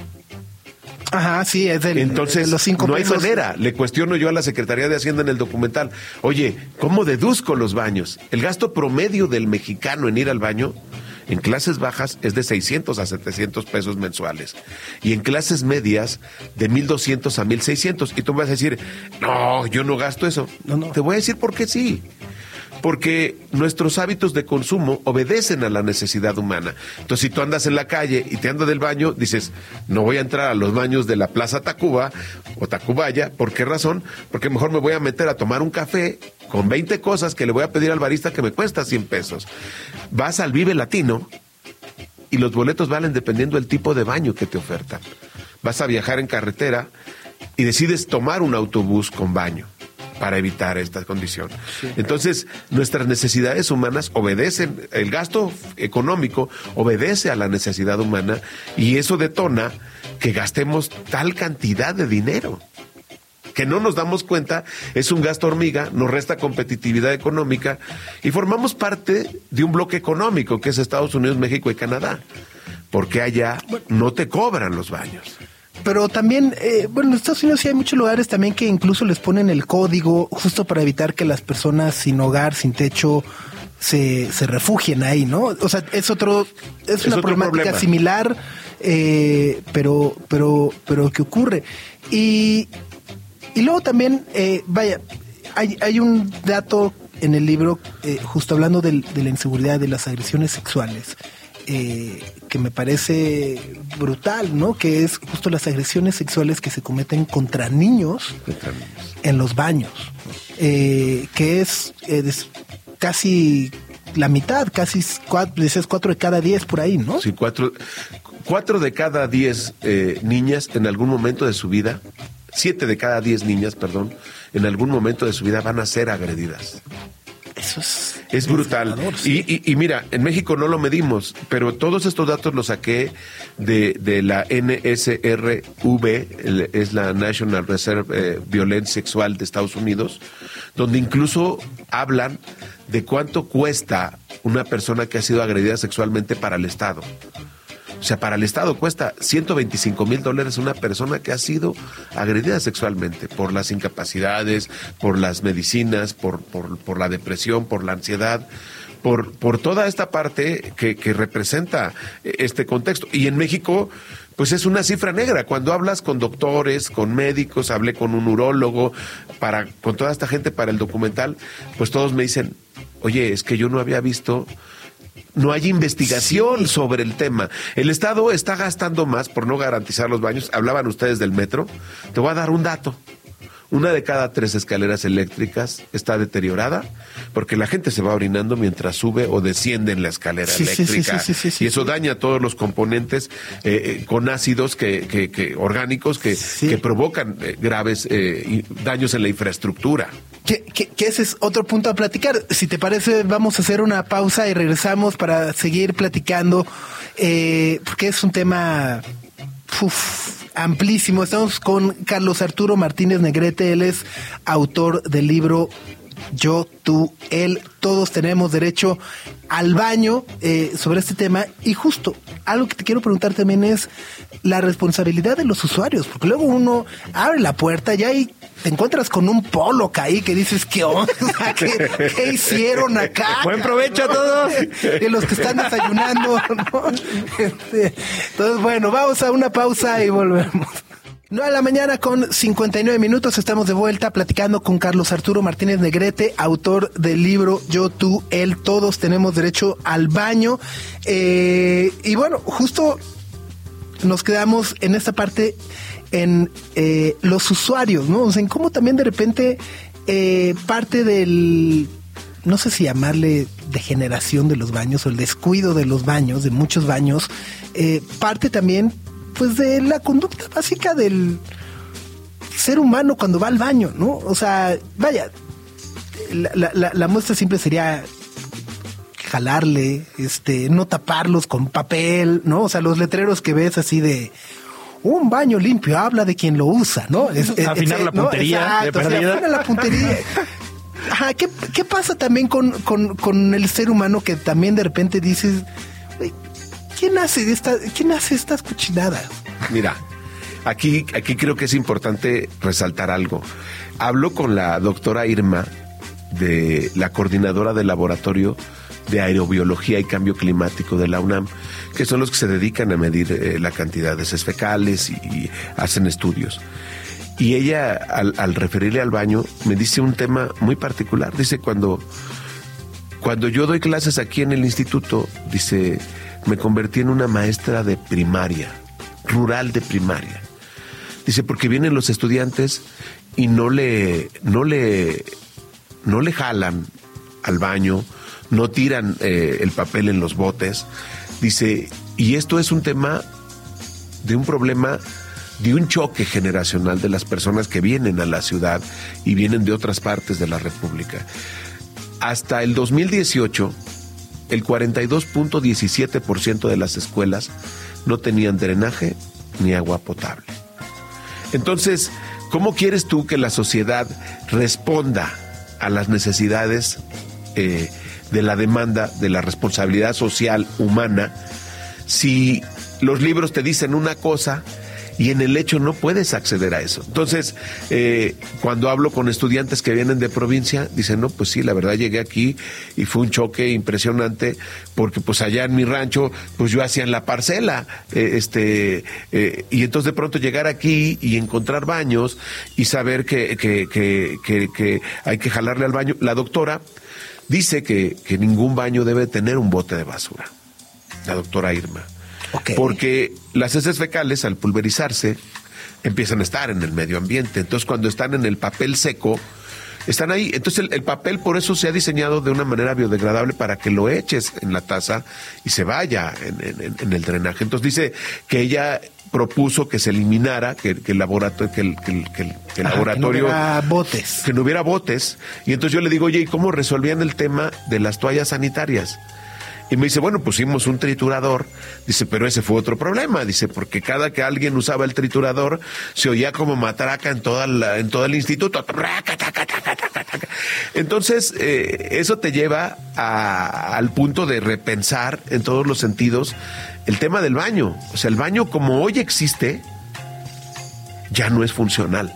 Ajá, sí, es del, Entonces, de los cinco no hay manera. Le cuestiono yo a la Secretaría de Hacienda en el documental. Oye, ¿cómo deduzco los baños? El gasto promedio del mexicano en ir al baño en clases bajas es de 600 a 700 pesos mensuales. Y en clases medias de 1200 a 1600. Y tú me vas a decir, no, yo no gasto eso. No, no. Te voy a decir por qué sí. Porque nuestros hábitos de consumo obedecen a la necesidad humana. Entonces, si tú andas en la calle y te andas del baño, dices, no voy a entrar a los baños de la Plaza Tacuba o Tacubaya. ¿Por qué razón? Porque mejor me voy a meter a tomar un café con 20 cosas que le voy a pedir al barista que me cuesta 100 pesos. Vas al Vive Latino y los boletos valen dependiendo del tipo de baño que te ofertan. Vas a viajar en carretera y decides tomar un autobús con baño para evitar esta condición. Entonces, nuestras necesidades humanas obedecen, el gasto económico obedece a la necesidad humana y eso detona que gastemos tal cantidad de dinero que no nos damos cuenta, es un gasto hormiga, nos resta competitividad económica y formamos parte de un bloque económico que es Estados Unidos, México y Canadá, porque allá no te cobran los baños. Pero también, eh, bueno, en Estados Unidos sí hay muchos lugares también que incluso les ponen el código justo para evitar que las personas sin hogar, sin techo, se, se refugien ahí, ¿no? O sea, es otro, es, una otro problemática problema. similar, eh, pero, pero, pero que ocurre. Y, y luego también, eh, vaya, hay, hay un dato en el libro, eh, justo hablando del- de la inseguridad, de las agresiones sexuales, eh, que me parece brutal, ¿no? Que es justo las agresiones sexuales que se cometen contra niños en los baños, eh, que es, eh, casi la mitad, casi cuatro, decías cuatro de cada diez por ahí, ¿no? Sí, cuatro, cuatro de cada diez eh, niñas en algún momento de su vida, siete de cada diez niñas, perdón, en algún momento de su vida van a ser agredidas. Eso es... Es brutal. sí. Y, y- y mira, en México no lo medimos, pero todos estos datos los saqué de, de la NSRV, es la National Reserve eh, Violence Sexual de Estados Unidos, donde incluso hablan de cuánto cuesta una persona que ha sido agredida sexualmente para el Estado. O sea, para el Estado cuesta 125 mil dólares una persona que ha sido agredida sexualmente por las incapacidades, por las medicinas, por, por, la depresión, por la ansiedad, por, por toda esta parte que, que representa este contexto. Y en México, pues es una cifra negra. Cuando hablas con doctores, con médicos, hablé con un urólogo, para, con toda esta gente para el documental, pues todos me dicen, oye, es que yo no había visto no hay investigación sobre el tema. El Estado está gastando más por no garantizar los baños. Hablaban ustedes del metro. Te voy a dar un dato. Una de cada tres escaleras eléctricas está deteriorada porque la gente se va orinando mientras sube o desciende en la escalera Sí, eléctrica. sí, sí, sí, y eso daña todos los componentes eh, eh, con ácidos que, que- que- orgánicos que, que provocan eh, graves eh, daños en la infraestructura. Que, que- que ese es otro punto a platicar. Si te parece, vamos a hacer una pausa y regresamos para seguir platicando, eh, porque es un tema amplísimo. Estamos con Carlos Arturo Martínez Negrete, él es autor del libro Yo, tú, él, todos tenemos derecho al baño eh, sobre este tema. Y justo, algo que te quiero preguntar también es la responsabilidad de los usuarios, porque luego uno abre la puerta y ahí te encuentras con un polo ahí que dices, ¿qué onda? ¿Qué, qué hicieron acá? Buen provecho a todos. De los que están desayunando, ¿no? Este, entonces, bueno, vamos a una pausa y volvemos. 9 de la mañana con 59 minutos estamos de vuelta platicando con Carlos Arturo Martínez Negrete, autor del libro Yo, tú, él, todos tenemos derecho al baño. Eh, y bueno, justo nos quedamos en esta parte en eh, los usuarios, ¿no? O sea, en cómo también de repente eh, parte del, no sé si llamarle degeneración de los baños o el descuido de los baños, de muchos baños, eh, parte también pues de la conducta básica del ser humano cuando va al baño, ¿no? O sea, vaya, la, muestra siempre sería jalarle, este, no taparlos con papel, ¿no? O sea, los letreros que ves así de un baño limpio habla de quien lo usa, ¿no? Es- es- Afinar es- la ¿no? puntería de Exacto, o sea, perdida. afina la puntería. Ajá, ¿qué, qué pasa también con, con, con el ser humano que también de repente dices, "Güey, ¿quién hace esta, quién hace estas cochinadas? Mira, aquí, aquí creo que es importante resaltar algo. Hablo con la doctora Irma, de la coordinadora del laboratorio de aerobiología y cambio climático de la UNAM, que son los que se dedican a medir eh, la cantidad de heces fecales y, hacen estudios. Y ella, al, al referirle al baño, me dice un tema muy particular. Dice, cuando, cuando yo doy clases aquí en el instituto, dice, me convertí en una maestra de primaria, rural de primaria. Dice, porque vienen los estudiantes y no le, no le, no le jalan al baño, no tiran eh, el papel en los botes. Dice, y esto es un tema de un problema, de un choque generacional de las personas que vienen a la ciudad y vienen de otras partes de la República. Hasta el 2018, el 42.17% de las escuelas no tenían drenaje ni agua potable. Entonces, ¿cómo quieres tú que la sociedad responda a las necesidades eh, de la demanda de la responsabilidad social humana si los libros te dicen una cosa y en el hecho no puedes acceder a eso. Entonces, eh, cuando hablo con estudiantes que vienen de provincia, dicen, no, pues sí, la verdad llegué aquí y fue un choque impresionante porque pues allá en mi rancho, pues yo hacía en la parcela, eh, este, y entonces de pronto llegar aquí y encontrar baños y saber que, que, que hay que jalarle al baño. La doctora dice que, que ningún baño debe tener un bote de basura, la doctora Irma. Porque las heces fecales, al pulverizarse, empiezan a estar en el medio ambiente. Entonces, cuando están en el papel seco, están ahí. Entonces, el, el papel por eso se ha diseñado de una manera biodegradable para que lo eches en la taza y se vaya en, en- en el drenaje. Entonces, dice que ella propuso que se eliminara, que, que el laboratorio, que el, que el- que el- que el Ajá, laboratorio que no hubiera botes. que no hubiera botes. Y entonces yo le digo, oye, ¿y cómo resolvían el tema de las toallas sanitarias? Y me dice, bueno, pusimos un triturador. Dice, pero ese fue otro problema. Dice, porque cada que alguien usaba el triturador, se oía como matraca en, toda la- en todo el instituto. Entonces, eh, eso te lleva a- al punto de repensar en todos los sentidos el tema del baño. O sea, el baño como hoy existe, ya no es funcional.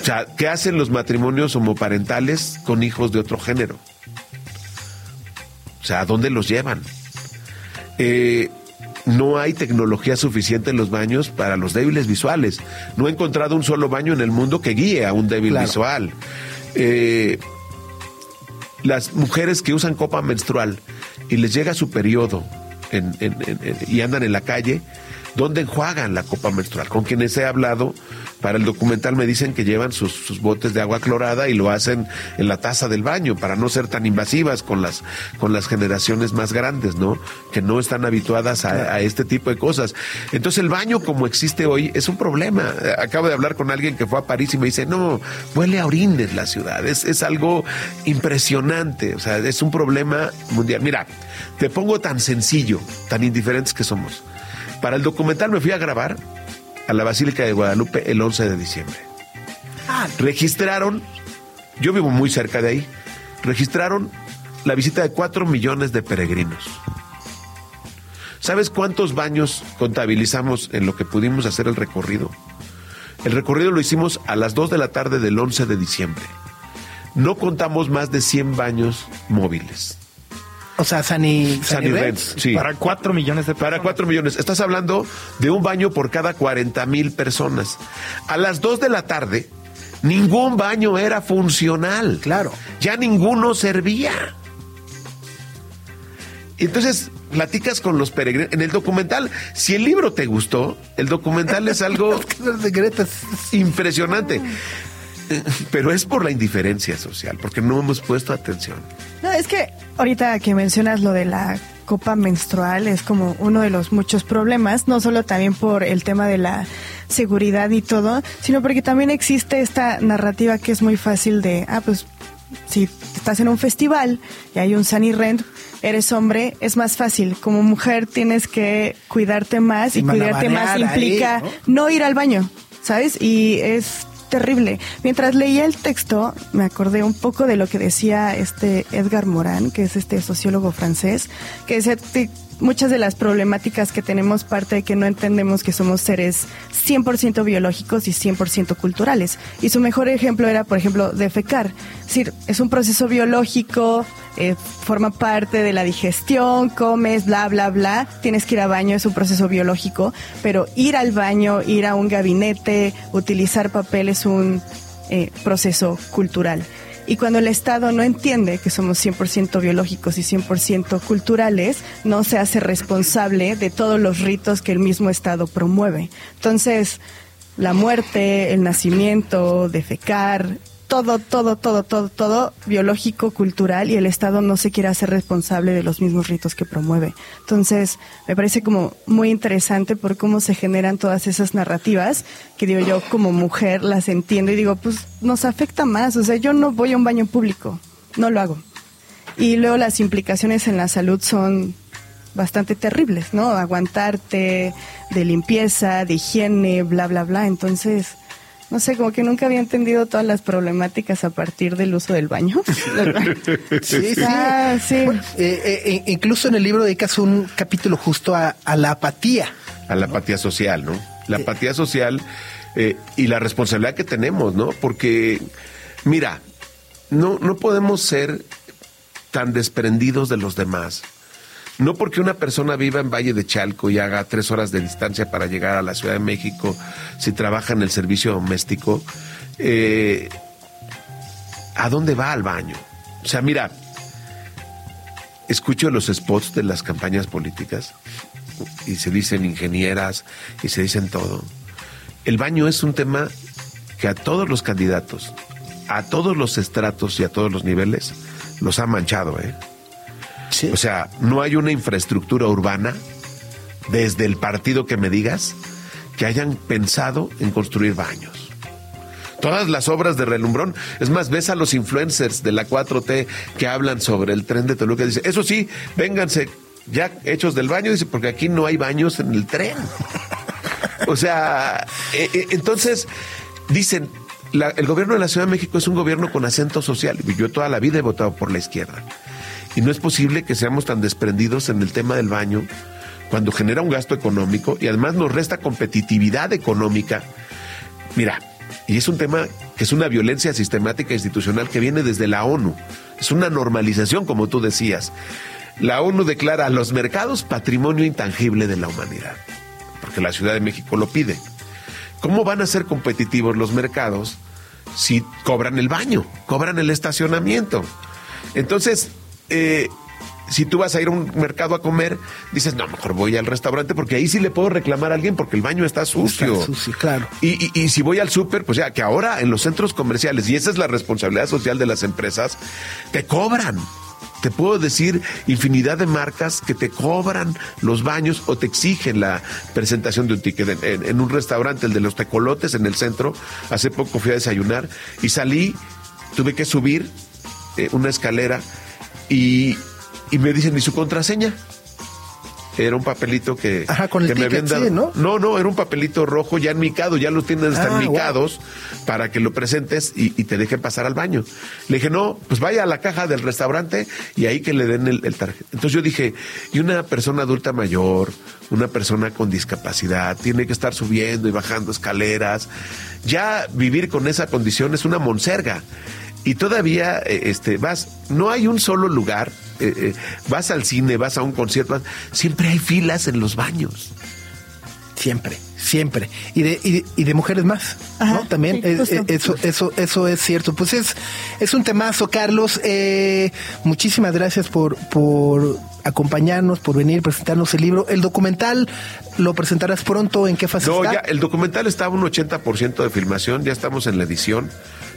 O sea, ¿qué hacen los matrimonios homoparentales con hijos de otro género? O sea, ¿a dónde los llevan? Eh, no hay tecnología suficiente en los baños para los débiles visuales. No he encontrado un solo baño en el mundo que guíe a un débil Claro. visual. Eh, las mujeres que usan copa menstrual y les llega su periodo en- en- en- en- y andan en la calle, ¿Dónde enjuagan la copa menstrual? Con quienes he hablado para el documental me dicen que llevan sus, sus botes de agua clorada y lo hacen en la taza del baño para no ser tan invasivas con las, con las generaciones más grandes, ¿no? Que no están habituadas a, a este tipo de cosas. Entonces el baño como existe hoy es un problema. Acabo de hablar con alguien que fue a París y me dice, no, huele a orines la ciudad. Es, es algo impresionante. O sea, es un problema mundial. Mira, te pongo tan sencillo, tan indiferentes que somos. Para el documental me fui a grabar a la Basílica de Guadalupe el 11 de diciembre. Registraron, yo vivo muy cerca de ahí, registraron la visita de 4 millones de peregrinos. ¿Sabes cuántos baños contabilizamos en lo que pudimos hacer el recorrido? El recorrido lo hicimos a las 2 de la tarde del 11 de diciembre. No contamos más de 100 baños móviles. O sea, Sunny, Sunny Rents, sí. Para 4 millones de Para personas. 4 millones. Estás hablando de un baño por cada 40 mil personas. A las 2 de la tarde, ningún baño era funcional. Claro. Ya ninguno servía. Entonces, platicas con los peregrinos. En el documental, si el libro te gustó, el documental es algo impresionante. Pero es por la indiferencia social, porque no hemos puesto atención. No, es que ahorita que mencionas lo de la copa menstrual es como uno de los muchos problemas, no solo también por el tema de la seguridad y todo, sino porque también existe esta narrativa que es muy fácil de, ah, pues si estás en un festival y hay un Sunny Rent, eres hombre, es más fácil. Como mujer tienes que cuidarte más y, Y cuidarte más ahí, implica ¿no? no ir al baño, ¿sabes? Y es terrible. Mientras leía el texto, me acordé un poco de lo que decía este Edgar Morin, que es este sociólogo francés, que decía muchas de las problemáticas que tenemos parte de que no entendemos que somos seres 100% biológicos y 100% culturales. Y su mejor ejemplo era, por ejemplo, defecar. Es decir, es un proceso biológico, eh, forma parte de la digestión, comes, bla, bla, bla, tienes que ir al baño, es un proceso biológico, pero ir al baño, ir a un gabinete, utilizar papel es un eh, proceso cultural. Y cuando el Estado no entiende que somos 100% biológicos y 100% culturales, no se hace responsable de todos los ritos que el mismo Estado promueve. Entonces, la muerte, el nacimiento, defecar, todo, todo, todo, todo, todo biológico, cultural, y el Estado no se quiere hacer responsable de los mismos ritos que promueve. Entonces, me parece como muy interesante por cómo se generan todas esas narrativas, que digo yo como mujer las entiendo y digo, pues nos afecta más, o sea, yo no voy a un baño público, no lo hago. Y luego las implicaciones en la salud son bastante terribles, ¿no? Aguantarte, de limpieza, de higiene, bla, bla, bla. Entonces, no sé, como que nunca había entendido todas las problemáticas a partir del uso del baño. Sí, sí. Ah, sí. Bueno, eh, eh, eh, incluso en el libro dedicas un capítulo justo a, a la apatía. a la apatía social, ¿no? La apatía social eh, y la responsabilidad que tenemos, ¿no? Porque, mira, no, no podemos ser tan desprendidos de los demás. No porque una persona viva en Valle de Chalco y haga tres horas de distancia para llegar a la Ciudad de México, si trabaja en el servicio doméstico, eh, ¿a dónde va al baño? O sea, mira, escucho los spots de las campañas políticas y se dicen ingenieras y se dicen todo. El baño es un tema que a todos los candidatos, a todos los estratos y a todos los niveles, los ha manchado, ¿eh? O sea, no hay una infraestructura urbana desde el partido que me digas que hayan pensado en construir baños. Todas las obras de relumbrón, es más, ves a los influencers de la 4T que hablan sobre el tren de Toluca, dice, eso sí, vénganse ya hechos del baño, dice, porque aquí no hay baños en el tren. O sea, eh, eh, entonces, dicen, el gobierno de la Ciudad de México es un gobierno con acento social. Yo toda la vida he votado por la izquierda. Y no es posible que seamos tan desprendidos en el tema del baño cuando genera un gasto económico y además nos resta competitividad económica. Mira, y es un tema que es una violencia sistemática e institucional que viene desde la ONU. Es una normalización, como tú decías. La ONU declara a los mercados patrimonio intangible de la humanidad, porque la Ciudad de México lo pide. ¿Cómo van a ser competitivos los mercados si cobran el baño, cobran el estacionamiento? Entonces, eh, si tú vas a ir a un mercado a comer, dices, no, mejor voy al restaurante porque ahí sí le puedo reclamar a alguien porque el baño está sucio. Está sucio, claro. Y, y- y si voy al súper, pues ya que ahora en los centros comerciales, y esa es la responsabilidad social de las empresas, te cobran. Te puedo decir infinidad de marcas que te cobran los baños o te exigen la presentación de un ticket. En, en- en un restaurante, el de los tecolotes en el centro, hace poco fui a desayunar y salí, tuve que subir eh, una escalera y, y me dicen, ¿y su contraseña? Era un papelito que, Ajá, con el que me habían dado. sí, ¿no? No, no, era un papelito rojo ya enmicado, ya los tienen hasta Ah, para que lo presentes y, y te dejen pasar al baño. Le dije, no, pues vaya a la caja del restaurante y ahí que le den el, el tarjeta. Entonces yo dije, y una persona adulta mayor, una persona con discapacidad, tiene que estar subiendo y bajando escaleras. Ya vivir con esa condición es una monserga. Y todavía eh, este, vas, no hay un solo lugar, eh, eh, vas al cine, vas a un concierto, vas- siempre hay filas en los baños. Siempre, siempre. Y de, y de, y de mujeres más, Ajá, ¿no? También sí, eso, eso, eso es cierto. Pues es, es un temazo, Carlos. Eh, muchísimas gracias por, por acompañarnos, por venir, presentarnos el libro. El documental lo presentarás pronto. ¿En qué fase No, está? ya el documental está a un 80% de filmación, ya estamos en la edición.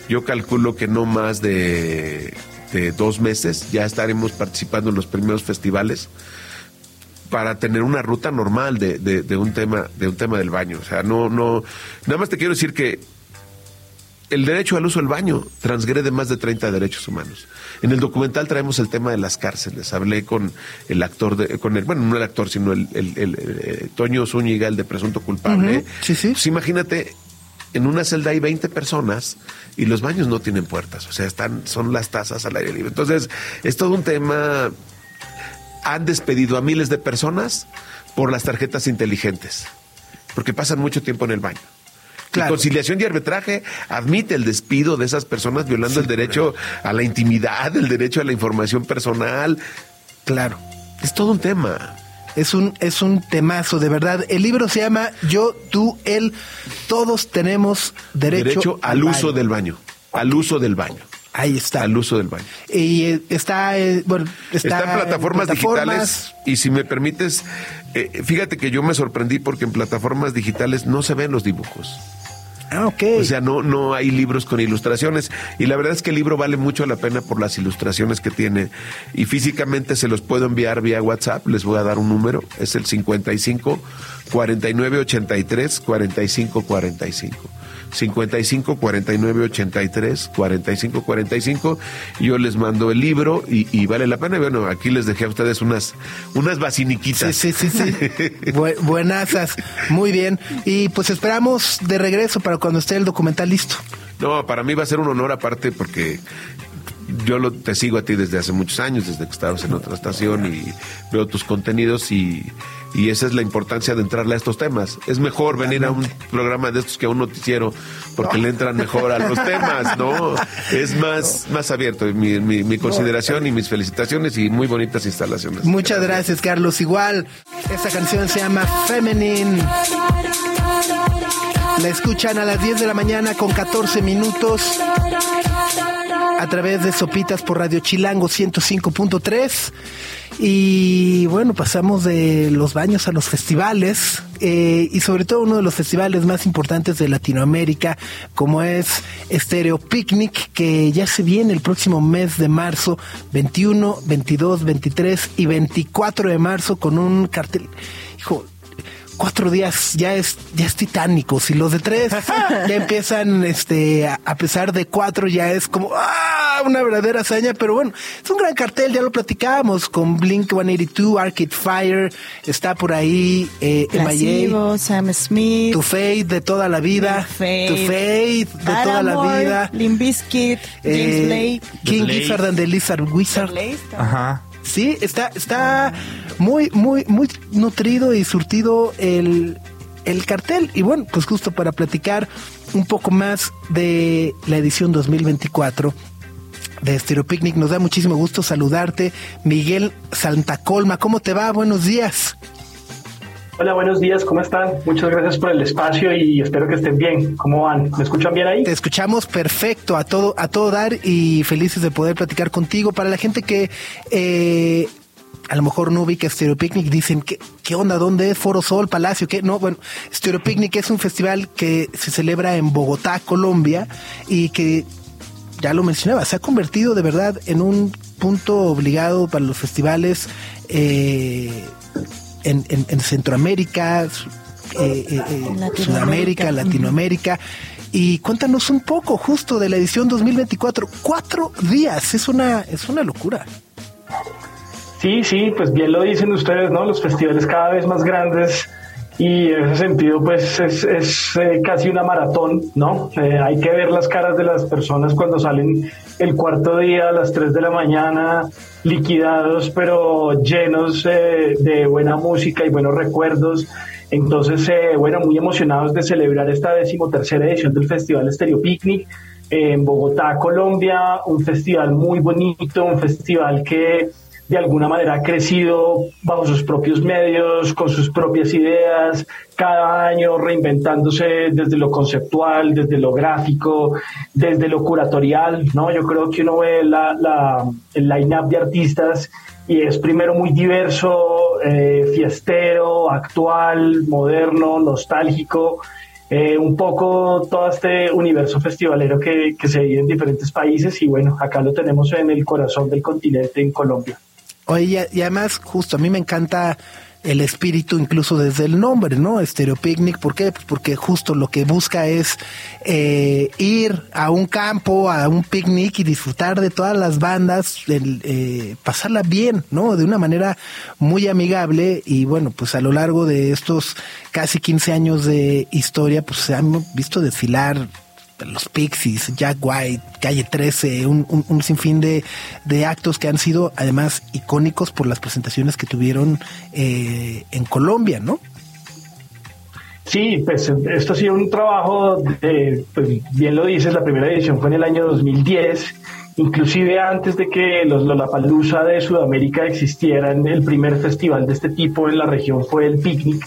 Yo calculo que no más de, de dos meses ya estaremos participando en los primeros festivales para tener una ruta normal de, de- de un tema de un tema del baño. O sea, no, no, nada más te quiero decir que el derecho al uso del baño transgrede más de 30 derechos humanos. En el documental traemos el tema de las cárceles. Hablé con el actor, de, con el, bueno, no el actor, sino el, el- el- eh, Toño Zúñiga, el de presunto culpable. Sí, sí. Pues imagínate, en una celda hay 20 personas y los baños no tienen puertas, o sea, están, son las tazas al aire libre. Entonces, es todo un tema. Han despedido a miles de personas por las tarjetas inteligentes, porque pasan mucho tiempo en el baño. Claro. Y conciliación y arbitraje admite el despido de esas personas violando el derecho a la intimidad, el derecho a la información personal. Claro. Es todo un tema. Es un, es un temazo, de verdad. El libro se llama Yo, tú, él. Todos tenemos derecho, Derecho, al uso baño. del baño. Al uso del baño. Ahí está. Al uso del baño. Y eh, está, eh, bueno, está, Está, en plataformas, plataformas. digitales y si me permites, eh, fíjate que yo me sorprendí porque en plataformas digitales no se ven los dibujos. Ah, ok. O sea, no, no hay libros con ilustraciones. Y la verdad es que el libro vale mucho la pena por las ilustraciones que tiene. Y físicamente se los puedo enviar vía WhatsApp. Les voy a dar un número. Es el 55 49 83 45 45. 55 49 83 45 45 yo les mando el libro y, y vale la pena bueno aquí les dejé a ustedes unas unas basiniquitas Sí, sí, sí, sí. Bu- buenazas. Muy bien. Y pues esperamos de regreso para cuando esté el documental listo. No, para mí va a ser un honor aparte porque yo lo, te sigo a ti desde hace muchos años, desde que estabas en otra estación y veo tus contenidos y, y esa es la importancia de entrarle a estos temas. Es mejor venir a un programa de estos que a un noticiero porque le entran mejor a los temas, ¿no? Es más, más abierto. Mi, mi, mi consideración y mis felicitaciones y muy bonitas instalaciones. Muchas gracias, Carlos. Igual, esta canción se llama Feminine. La escuchan a las 10 de la mañana con 14 minutos a través de Sopitas por Radio Chilango 105.3. Y bueno, pasamos de los baños a los festivales eh, y sobre todo uno de los festivales más importantes de Latinoamérica, como es Stereo Picnic, que ya se viene el próximo mes de marzo, 21, 22, 23 y 24 de marzo con un cartel. Hijo, cuatro días ya es ya es titánico si los de tres ya empiezan este a, a pesar de cuatro ya es como ah una verdadera hazaña pero bueno es un gran cartel ya lo platicábamos con Blink 182 Arcade Fire está por ahí eh. Placebo, Sam Smith, Tu Fate de toda la vida. Tu Fate de toda la vida Limp Bizkit, James eh, Blake, King Blade. Gizzard and the Lizard Wizard Ajá. Sí, está, está muy, muy, muy nutrido y surtido el, el cartel. Y bueno, pues justo para platicar un poco más de la edición 2024 de Stereo Picnic, nos da muchísimo gusto saludarte. Miguel Santacolma, ¿cómo te va? Buenos días. Hola, buenos días, ¿cómo están? Muchas gracias por el espacio y espero que estén bien. ¿Cómo van? ¿Me escuchan bien ahí? Te escuchamos perfecto a todo, a todo dar y felices de poder platicar contigo. Para la gente que eh, a lo mejor no ubica Stereo Picnic, dicen, ¿qué, ¿qué onda? ¿Dónde es? ¿Foro Sol? ¿Palacio? ¿Qué? No, bueno, Stereo Picnic es un festival que se celebra en Bogotá, Colombia, y que, ya lo mencionaba, se ha convertido de verdad en un punto obligado para los festivales eh, en, en- en Centroamérica, eh, eh, eh, Latinoamérica. Sudamérica, Latinoamérica. Y cuéntanos un poco justo de la edición 2024. Cuatro días, es una, es una locura. Sí, sí, pues bien lo dicen ustedes, ¿no? Los festivales cada vez más grandes y en ese sentido pues es, es, eh, casi una maratón, ¿no? Eh, hay que ver las caras de las personas cuando salen el cuarto día a las 3 de la mañana liquidados pero llenos eh, de buena música y buenos recuerdos. Entonces, bueno, muy emocionados de celebrar esta decimotercera edición del Festival Estéreo Picnic en Bogotá, Colombia, un festival muy bonito, un festival que de alguna manera ha crecido bajo sus propios medios, con sus propias ideas, cada año reinventándose desde lo conceptual, desde lo gráfico, desde lo curatorial, ¿no? Yo creo que uno ve la, la, el line-up de artistas y es primero muy diverso, eh, fiestero, actual, moderno, nostálgico, eh, un poco todo este universo festivalero que, que se vive en diferentes países y bueno, acá lo tenemos en el corazón del continente, en Colombia. Oye, y además, justo a mí me encanta el espíritu, incluso desde el nombre, ¿no? Stereo Picnic. ¿Por qué? Pues porque justo lo que busca es eh, ir a un campo, a un picnic y disfrutar de todas las bandas, eh, pasarla bien, ¿no? De una manera muy amigable. Y bueno, pues a lo largo de estos casi 15 años de historia, pues se han visto desfilar los Pixies, Jack White, Calle 13, un, sinfín de, de actos que han sido además icónicos por las presentaciones que tuvieron eh, en Colombia, ¿no? Sí, pues esto ha sido un trabajo, de, pues bien lo dices, la primera edición fue en el año 2010, inclusive antes de que los Lollapalooza de Sudamérica existieran, el primer festival de este tipo en la región fue el Picnic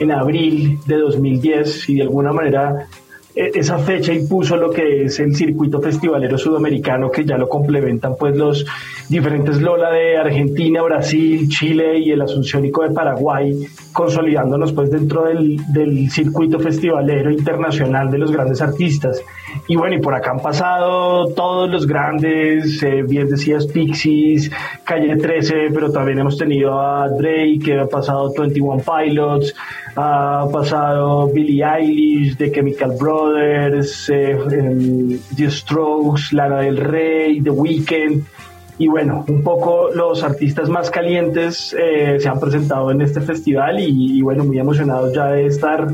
en abril de 2010 y de alguna manera esa fecha impuso lo que es el circuito festivalero sudamericano que ya lo complementan pues los diferentes Lola de Argentina, Brasil, Chile y el Asunciónico de Paraguay, consolidándonos pues dentro del, del circuito festivalero internacional de los grandes artistas. Y bueno, y por acá han pasado todos los grandes, eh, bien decías Pixies, Calle 13, pero también hemos tenido a Drake, ha pasado 21 Pilots, ha pasado Billie Eilish, The Chemical Brothers, eh, em, The Strokes, Lana del Rey, The Weeknd. Y bueno, un poco los artistas más calientes eh, se han presentado en este festival y, y bueno, muy emocionados ya de estar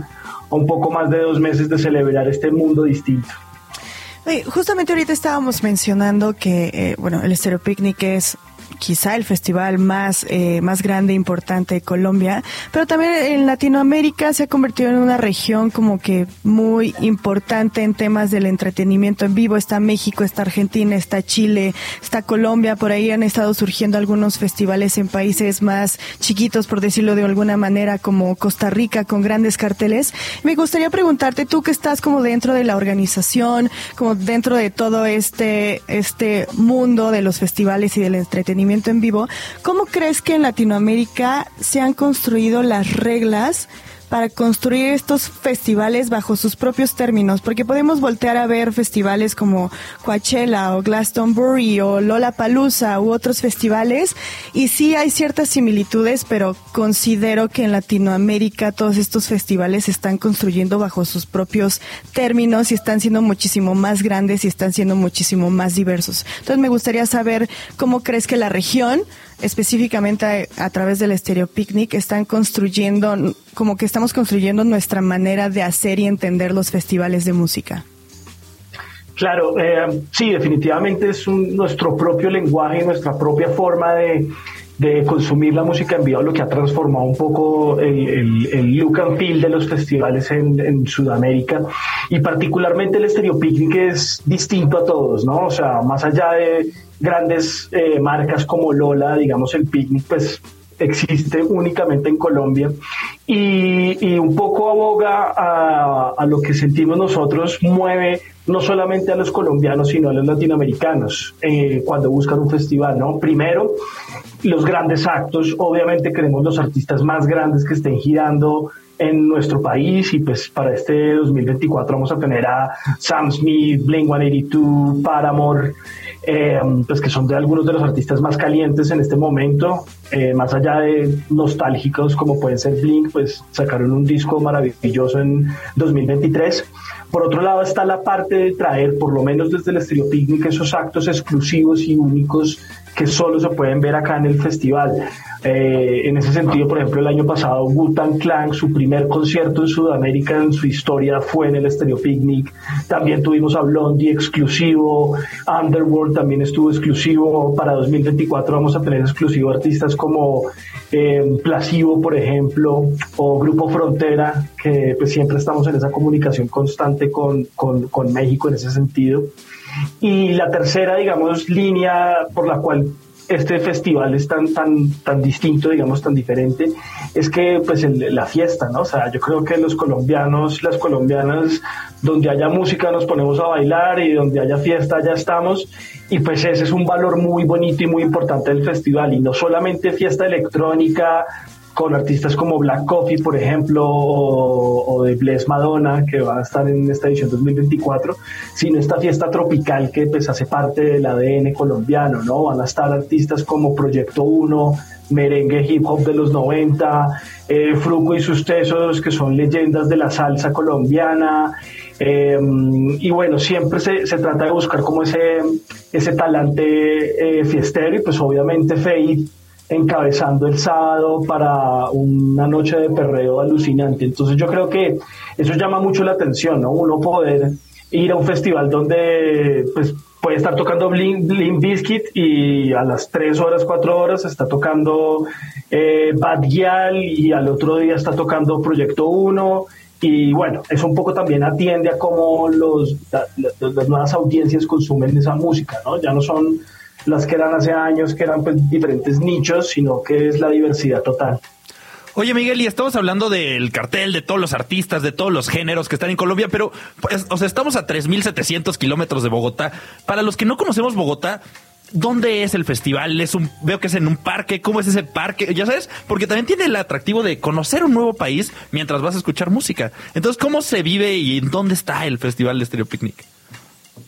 un poco más de dos meses de celebrar este mundo distinto. Justamente ahorita estábamos mencionando que, eh, bueno, el Stereo Picnic es quizá el festival más, eh, más grande e importante de Colombia, pero también en Latinoamérica se ha convertido en una región como que muy importante en temas del entretenimiento en vivo. Está México, está Argentina, está Chile, está Colombia, por ahí han estado surgiendo algunos festivales en países más chiquitos, por decirlo de alguna manera, como Costa Rica, con grandes carteles. Me gustaría preguntarte, tú que estás como dentro de la organización, como dentro de todo este, este mundo de los festivales y del entretenimiento en vivo, ¿cómo crees que en Latinoamérica se han construido las reglas para construir estos festivales bajo sus propios términos, porque podemos voltear a ver festivales como Coachella o Glastonbury o Lollapalooza u otros festivales y sí hay ciertas similitudes, pero considero que en Latinoamérica todos estos festivales se están construyendo bajo sus propios términos y están siendo muchísimo más grandes y están siendo muchísimo más diversos. Entonces me gustaría saber cómo crees que la región específicamente a, través del Stereo Picnic están construyendo, como que estamos construyendo nuestra manera de hacer y entender los festivales de música. Claro, eh, sí, definitivamente es un, nuestro propio lenguaje, nuestra propia forma de, de, consumir la música en vivo lo que ha transformado un poco el, el, el look and feel de los festivales en, en, Sudamérica y particularmente el Stereo Picnic es distinto a todos, ¿no? O sea, más allá de grandes eh, marcas como Lola, digamos el Picnic, pues existe únicamente en Colombia y, y un poco aboga a, a, lo que sentimos nosotros, mueve no solamente a los colombianos, sino a los latinoamericanos eh, cuando buscan un festival, ¿no? Primero, los grandes actos, obviamente queremos los artistas más grandes que estén girando en nuestro país y pues para este 2024 vamos a tener a Sam Smith, Blink 182, Paramore, eh, pues que son de algunos de los artistas más calientes en este momento, eh, más allá de nostálgicos como pueden ser Blink, pues sacaron un disco maravilloso en 2023. Por otro lado está la parte de traer, por lo menos desde el Estilo Picnic, esos actos exclusivos y únicos que solo se pueden ver acá en el festival. Eh, en ese sentido, por ejemplo, el año pasado Wu-Tang Clan, su primer concierto en Sudamérica en su historia fue en el Stereo Picnic. También tuvimos a Blondie exclusivo, Underworld también estuvo exclusivo. Para 2024 vamos a tener exclusivo artistas como eh, por ejemplo, o Grupo Frontera, que pues siempre estamos en esa comunicación constante con, con, con México en ese sentido. Y la tercera, digamos, línea por la cual este festival es tan, tan, tan distinto, digamos, tan diferente, es que pues la fiesta, ¿no? O sea, yo creo que los colombianos, las colombianas, donde haya música nos ponemos a bailar y donde haya fiesta ya estamos. Y pues ese es un valor muy bonito y muy importante del festival. Y no solamente fiesta electrónica, con artistas como Black Coffee, por ejemplo, o, de Bless Madonna, que va a estar en esta edición 2024, sino esta fiesta tropical que pues hace parte del ADN colombiano, ¿no? Van a estar artistas como Proyecto 1, merengue hip hop de los 90, eh, Fruco y sus tesos, que son leyendas de la salsa colombiana. Eh, y bueno, siempre se, se, trata de buscar como ese, ese talante eh, fiestero y pues obviamente Fate encabezando el sábado para una noche de perreo alucinante. Entonces yo creo que eso llama mucho la atención, ¿no? Uno poder ir a un festival donde pues puede estar tocando Blink, Biscuit y a las 3 horas, 4 horas está tocando eh, Bad Gyal y al otro día está tocando Proyecto 1 y bueno, eso un poco también atiende a cómo los, las nuevas audiencias consumen esa música, ¿no? Ya no son las que eran hace años, que eran pues, diferentes nichos, sino que es la diversidad total. Oye, Miguel, y estamos hablando del cartel, de todos los artistas, de todos los géneros que están en Colombia, pero, pues, o sea, estamos a 3.700 kilómetros de Bogotá. Para los que no conocemos Bogotá, ¿dónde es el festival? Es un, veo que es en un parque. ¿Cómo es ese parque? Ya sabes, porque también tiene el atractivo de conocer un nuevo país mientras vas a escuchar música. Entonces, ¿cómo se vive y en dónde está el festival de Stereo Picnic?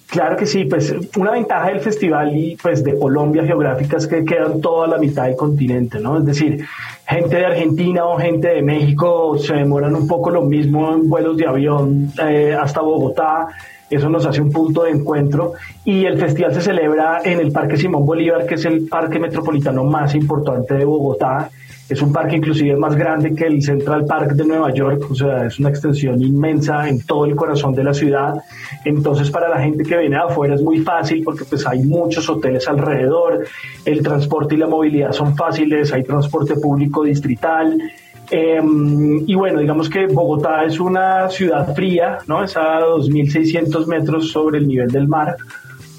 Claro que sí, pues una ventaja del festival y pues de Colombia geográfica es que quedan toda la mitad del continente, ¿no? Es decir, gente de Argentina o gente de México se demoran un poco lo mismo en vuelos de avión eh, hasta Bogotá, eso nos hace un punto de encuentro. Y el festival se celebra en el Parque Simón Bolívar, que es el parque metropolitano más importante de Bogotá es un parque inclusive más grande que el Central Park de Nueva York, o sea, es una extensión inmensa en todo el corazón de la ciudad. Entonces, para la gente que viene de afuera es muy fácil porque pues hay muchos hoteles alrededor, el transporte y la movilidad son fáciles, hay transporte público distrital. Em, y bueno, digamos que Bogotá es una ciudad fría, ¿no? Es a 2.600 metros sobre el nivel del mar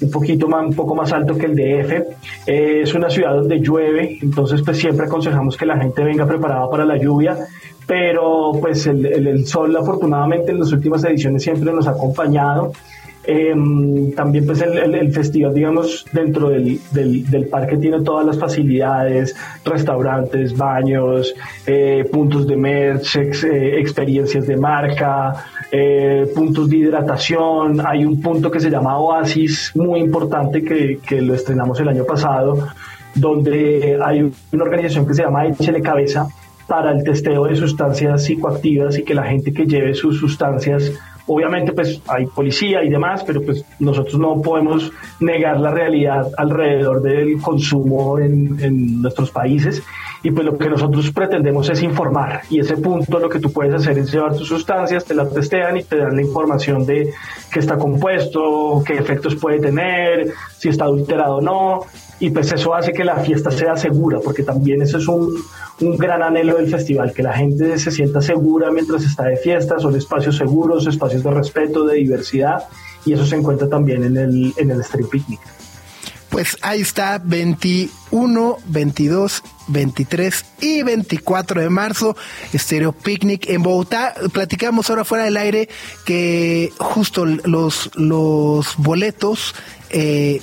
un poquito más, un poco más alto que el DF. Eh, es una ciudad donde llueve, entonces pues siempre aconsejamos que la gente venga preparada para la lluvia, pero pues el, el, sol afortunadamente en las últimas ediciones siempre nos ha acompañado. Em, también pues el, el, festival, digamos, dentro del, del, parque tiene todas las facilidades, restaurantes, baños, eh, puntos de merch, eh, experiencias de marca, eh, puntos de hidratación, hay un punto que se llama Oasis, muy importante que, que lo estrenamos el año pasado, donde hay una organización que se llama Échele Cabeza para el testeo de sustancias psicoactivas y que la gente que lleve sus sustancias Obviamente, pues hay policía y demás, pero pues nosotros no podemos negar la realidad alrededor del consumo en, en, nuestros países. Y pues lo que nosotros pretendemos es informar. Y ese punto lo que tú puedes hacer es llevar tus sustancias, te las testean y te dan la información de qué está compuesto, qué efectos puede tener, si está adulterado o no y pues eso hace que la fiesta sea segura, porque también eso es un, un, gran anhelo del festival, que la gente se sienta segura mientras está de fiesta, son espacios seguros, espacios de respeto, de diversidad, y eso se encuentra también en el, en el Street Picnic. Pues ahí está, 21, 22, 23 y 24 de marzo, Stereo Picnic en Bogotá. Platicamos ahora fuera del aire que justo los, los boletos, eh,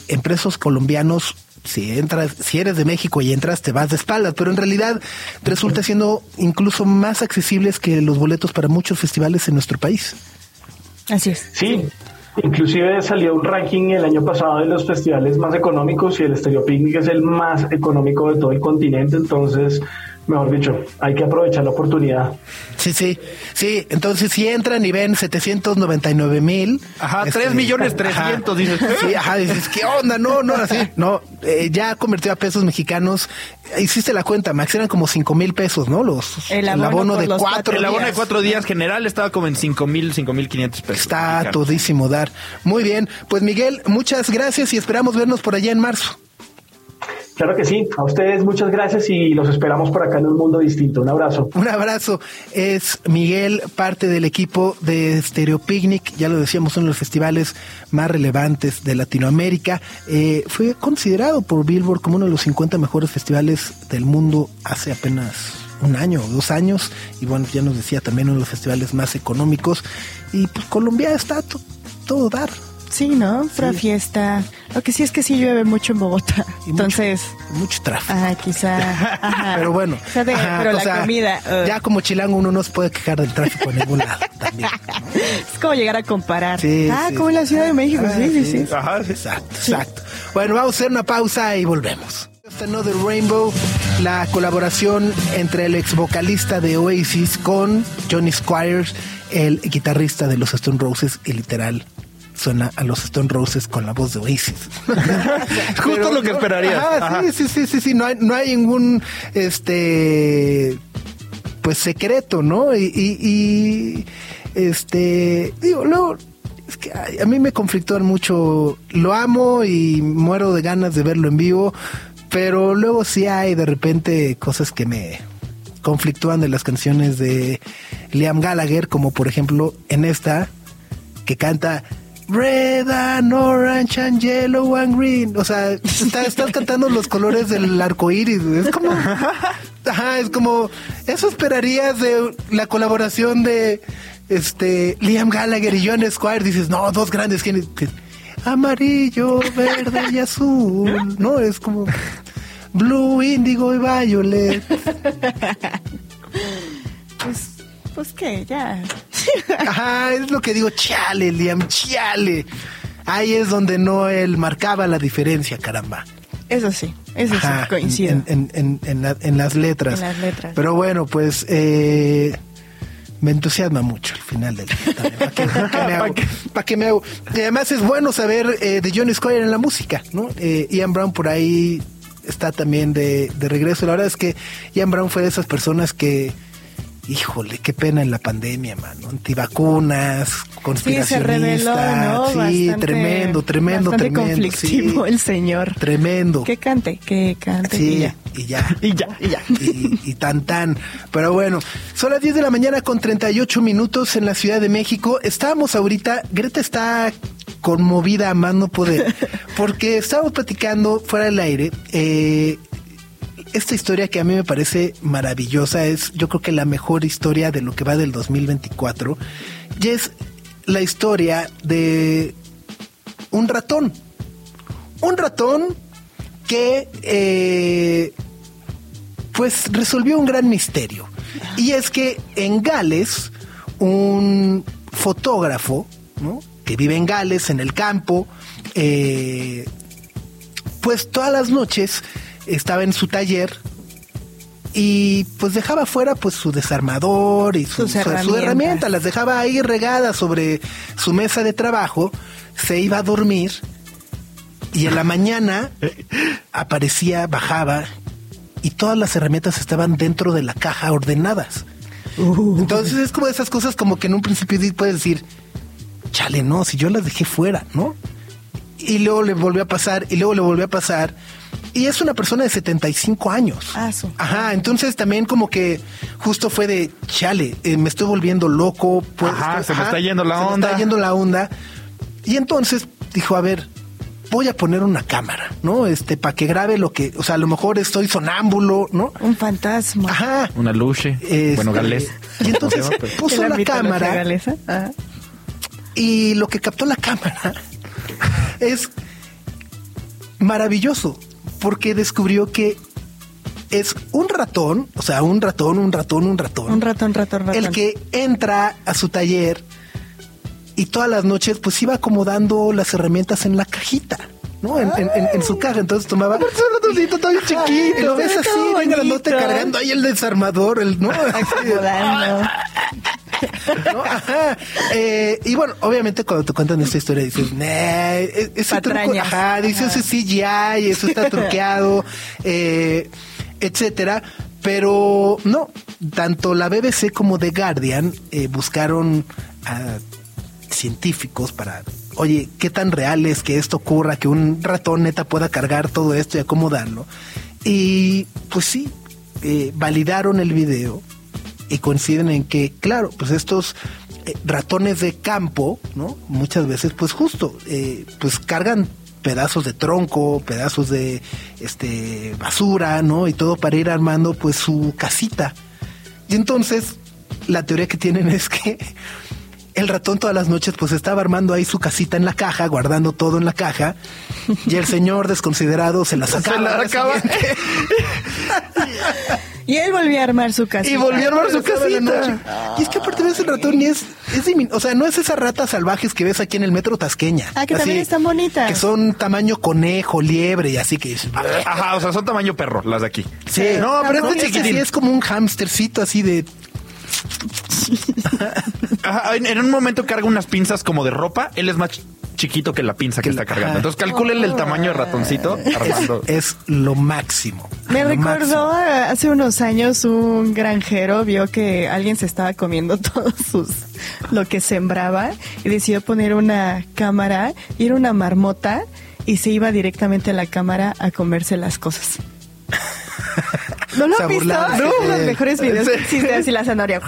colombianos si entras, si eres de México y entras, te vas de espaldas, pero en realidad resulta siendo incluso más accesibles que los boletos para muchos festivales en nuestro país. Así es. Sí, inclusive salió un ranking el año pasado de los festivales más económicos y el Stereo Picnic es el más económico de todo el continente, entonces, mejor dicho, hay que aprovechar la oportunidad. Sí, sí, sí. Entonces, si entran y ven 799 mil. Ajá, tres millones trescientos, dices. Sí, ajá, dices, ¿qué onda? No, no, así. No, eh, ya convertido a pesos mexicanos. Hiciste la cuenta, Max, eran como cinco mil pesos, ¿no? Los, El abono de los cuatro cuatro El abono de días. cuatro días general estaba como en cinco mil, cinco mil quinientos pesos. Está mexicanos. todísimo dar. Muy bien, pues Miguel, muchas gracias y esperamos vernos por allá en marzo. Claro que sí, a ustedes muchas gracias y los esperamos por acá en un mundo distinto. Un abrazo. Un abrazo. Es Miguel, parte del equipo de Stereo Picnic. Ya lo decíamos, uno de los festivales más relevantes de Latinoamérica. Eh, fue considerado por Billboard como uno de los 50 mejores festivales del mundo hace apenas un año o dos años. Y bueno, ya nos decía también uno de los festivales más económicos. Y pues Colombia está to- todo dar. Sí, ¿no? Pura fiesta. Lo que sí es que sí llueve mucho en Bogotá. Y mucho- Entonces, mucho tráfico. ah, quizá. ajá. Pero bueno, O sea, de- ajá, pero la sea, comida. uh, ya como chilango uno no se puede quejar del tráfico en ningún lado también. ¿no? Es como llegar a comparar. Sí, ah, sí. como en la Ciudad de México. Ah, sí, sí, sí. Ajá, sí. Exacto, exacto. Bueno, vamos a hacer una pausa y volvemos. Another Rainbow, la colaboración entre el ex vocalista de Oasis con Johnny Squires, el guitarrista de los Stone Roses, y literal suena a los Stone Roses con la voz de Oasis. Justo lo que Ajá. Sí, sí, sí, sí, sí, no hay, no hay ningún este pues secreto, ¿no? Y, y- y, este digo, luego es que ay, a mí me conflictúan mucho, lo amo y muero de ganas de verlo en vivo, pero luego sí hay de repente cosas que me conflictúan de las canciones de Liam Gallagher, como por ejemplo en esta que canta Red and Orange and Yellow and Green. O sea, está, estás cantando los colores del arco iris. Es como. Ajá, es como. Eso esperarías de la colaboración de este Liam Gallagher y John Squire. Dices, no, dos grandes. ¿quiénes? Amarillo, verde y azul. No, es como. Blue, índigo y violet. Pues, pues qué, ya. Ajá, es lo que digo, chale, Liam, chale. Ahí es donde no él marcaba la diferencia, caramba. Eso sí, eso Ajá, sí, coincido. En, en- en- en la- en las letras. En las letras. Pero bueno, pues eh, me entusiasma mucho el final del día. ¿Para qué, pa' qué me hago? ¿Pa' qué me hago? Y además es bueno saber eh, de John Squire en la música, ¿no? Eh, Ian Brown por ahí está también de, de regreso. La verdad es que Ian Brown fue de esas personas que, híjole, qué pena en la pandemia, mano. Antivacunas, Sí, se conspiracionista. reveló, ¿no? Sí, Bastante- tremendo, tremendo, bastante tremendo. conflictivo sí. el señor. Tremendo. Que cante, que cante Sí, y ya. y ya. Y ya, y ya. Y, y tan tan. Pero bueno, son las 10 de la mañana con 38 minutos en la Ciudad de México. Estábamos ahorita, Greta está conmovida a más no poder, porque estábamos platicando fuera del aire. eh, esta historia que a mí me parece maravillosa es, yo creo que la mejor historia de lo que va del 2024. Y es la historia de un ratón. Un ratón que eh, pues resolvió un gran misterio. Y es que en Gales, un fotógrafo, ¿no? que vive en Gales, en el campo, eh, pues todas las noches estaba en su taller y pues dejaba fuera pues su desarmador y su, herramientas. herramienta, las dejaba ahí regadas sobre su mesa de trabajo, se iba a dormir y en la mañana aparecía, bajaba y todas las herramientas estaban dentro de la caja ordenadas. Entonces es como de esas cosas como que en un principio puedes decir, chale, no, si yo las dejé fuera, ¿no? Y luego le volvió a pasar, y luego le volvió a pasar. Y es una persona de 75 años. Ah, su. Ajá, entonces también como que justo fue de, chale, eh, me estoy volviendo loco. pues, Ajá, estoy- se me está yendo la se me onda. está yendo la onda. Y entonces dijo, a ver, voy a poner una cámara, ¿no? Este, para que grabe lo que, o sea, a lo mejor estoy sonámbulo, ¿no? Un fantasma. Ajá. Una luche. Este, bueno, galés. Y entonces puso ¿En la cámara galesa? Ah. y lo que captó la cámara es maravilloso porque descubrió que es un ratón, o sea, un ratón, un ratón, un ratón. Un ratón, ratón, ratón. El que entra a su taller y todas las noches pues iba acomodando las herramientas en la cajita. ¿no? En, en- en- su caja, entonces tomaba. Es un ratoncito todo chiquito. Y lo ves Está así, bien grandote, cargando ahí el desarmador, el, ¿no? Acomodando. ¿no? Ajá. Eh, y bueno, obviamente cuando te cuentan esta historia dices, nah, e- ese truco, Patrañas. ajá, dices Ajá. ese CGI, eso está truqueado, eh, etcétera. Pero no, tanto la BBC como The Guardian eh, buscaron a científicos para, oye, ¿qué tan real es que esto ocurra, que un ratón neta pueda cargar todo esto y acomodarlo? Y pues sí, eh, validaron el video y coinciden en que, claro, pues estos eh, ratones de campo, ¿no? Muchas veces, pues justo, eh, pues cargan pedazos de tronco, pedazos de este basura, ¿no? Y todo para ir armando pues su casita. Y entonces, la teoría que tienen es que el ratón todas las noches pues estaba armando ahí su casita en la caja, guardando todo en la caja, y el señor desconsiderado se la sacaba. Se la Y él volvió a armar su casa. Y volvió a armar su casita. Y es que aparte ves el ratón y es, es dimin- o sea, no es esas ratas salvajes que ves aquí en el metro tasqueña. Ah, que también están bonitas. Que son tamaño conejo, liebre y así que Ajá, o sea, son tamaño perro las de aquí. Sí. No, pero este chiquitín. sí es como un hamstercito así de Ajá, en, en un momento carga unas pinzas como de ropa. Él es más chiquito que la pinza que está cargando. Entonces calcúlenle el tamaño de ratoncito armando. es lo máximo. Me Lo recordó máximo. hace unos años un granjero vio que alguien se estaba comiendo todos sus lo que sembraba y decidió poner una cámara y era una marmota y se iba directamente a la cámara a comerse las cosas. ¿No lo han visto? No, los mejores videos Sí. que existen así la zanahoria.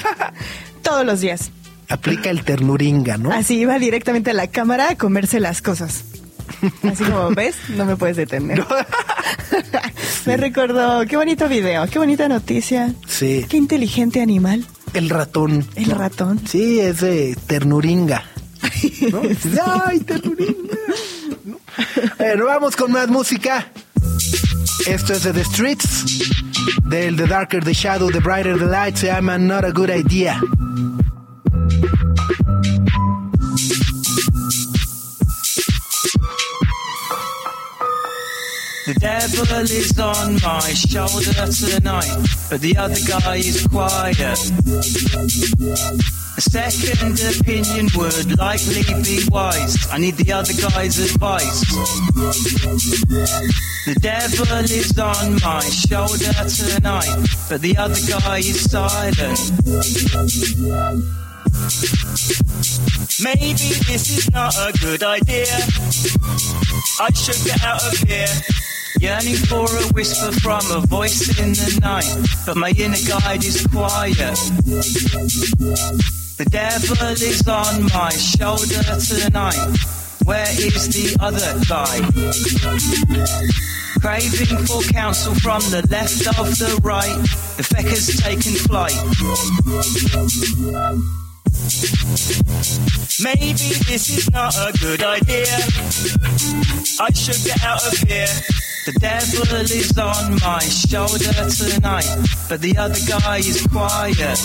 Todos los días. Aplica el ternuringa, ¿no? Así iba directamente a la cámara a comerse las cosas. Así como ves, no me puedes detener. me recordó, qué bonito video, qué bonita noticia. Sí. Qué inteligente animal. El ratón. El ratón. Sí, es de ternuringa. ¿no? ¡Ay, ternuringa! ¿No? Bueno, vamos con más música. Esto es de The Streets. Del The Darker the Shadow, The Brighter the Light. Se llama Not a Good Idea. The devil is on my shoulder tonight, but the other guy is quiet. A second opinion would likely be wise. I need the other guy's advice. The devil is on my shoulder tonight, but the other guy is silent. Maybe this is not a good idea. I should get out of here. Yearning for a whisper from a voice in the night, but my inner guide is quiet. The devil is on my shoulder tonight. Where is the other guy? Craving for counsel from the left of the right. The feck has taken flight. Maybe this is not a good idea. I should get out of here. The devil is on my shoulder tonight, but the other guy is quiet.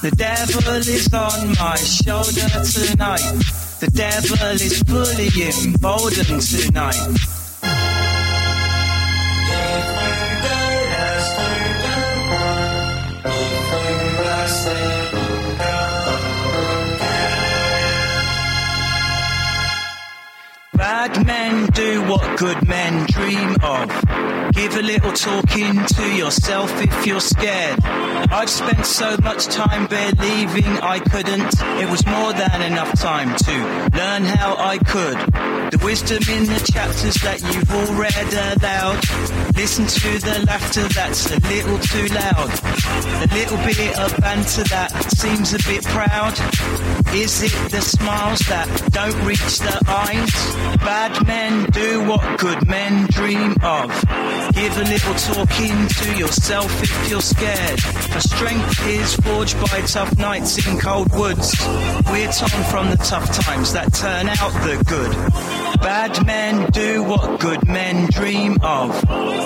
The devil is on my shoulder tonight. The devil is fully emboldened tonight. Bad men do what good men dream of. Give a little talking to yourself if you're scared. I've spent so much time believing I couldn't. It was more than enough time to learn how I could. The wisdom in the chapters that you've all read aloud. Listen to the laughter that's a little too loud. A little bit of banter that seems a bit proud. Is it the smiles that don't reach the eyes? Bad men do what good men dream of. Give a little talking to yourself if you're scared. For strength is forged by tough nights in cold woods. We're torn from the tough times that turn out the good. Bad men do what good men dream of.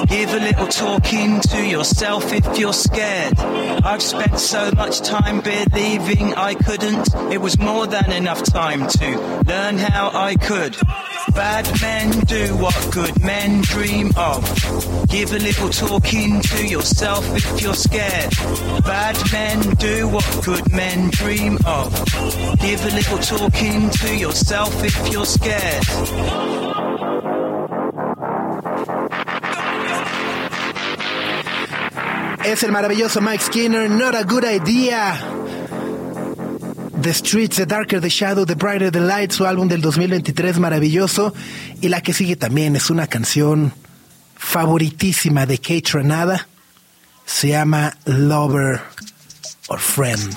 Give a little talking to yourself if you're scared. I've spent so much time believing I couldn't. It was more than enough time to learn how I could. Bad men do what good men dream of. Give a little talking to yourself if you're scared. Bad men do what good men dream of. Give a little talking to yourself if you're scared. Es el maravilloso Mike Skinner, Not a Good Idea. The Streets, The Darker the Shadow, The Brighter the Light, su álbum del 2023 maravilloso. Y la que sigue también es una canción favoritísima de Kate Renada. Se llama Lover or Friend.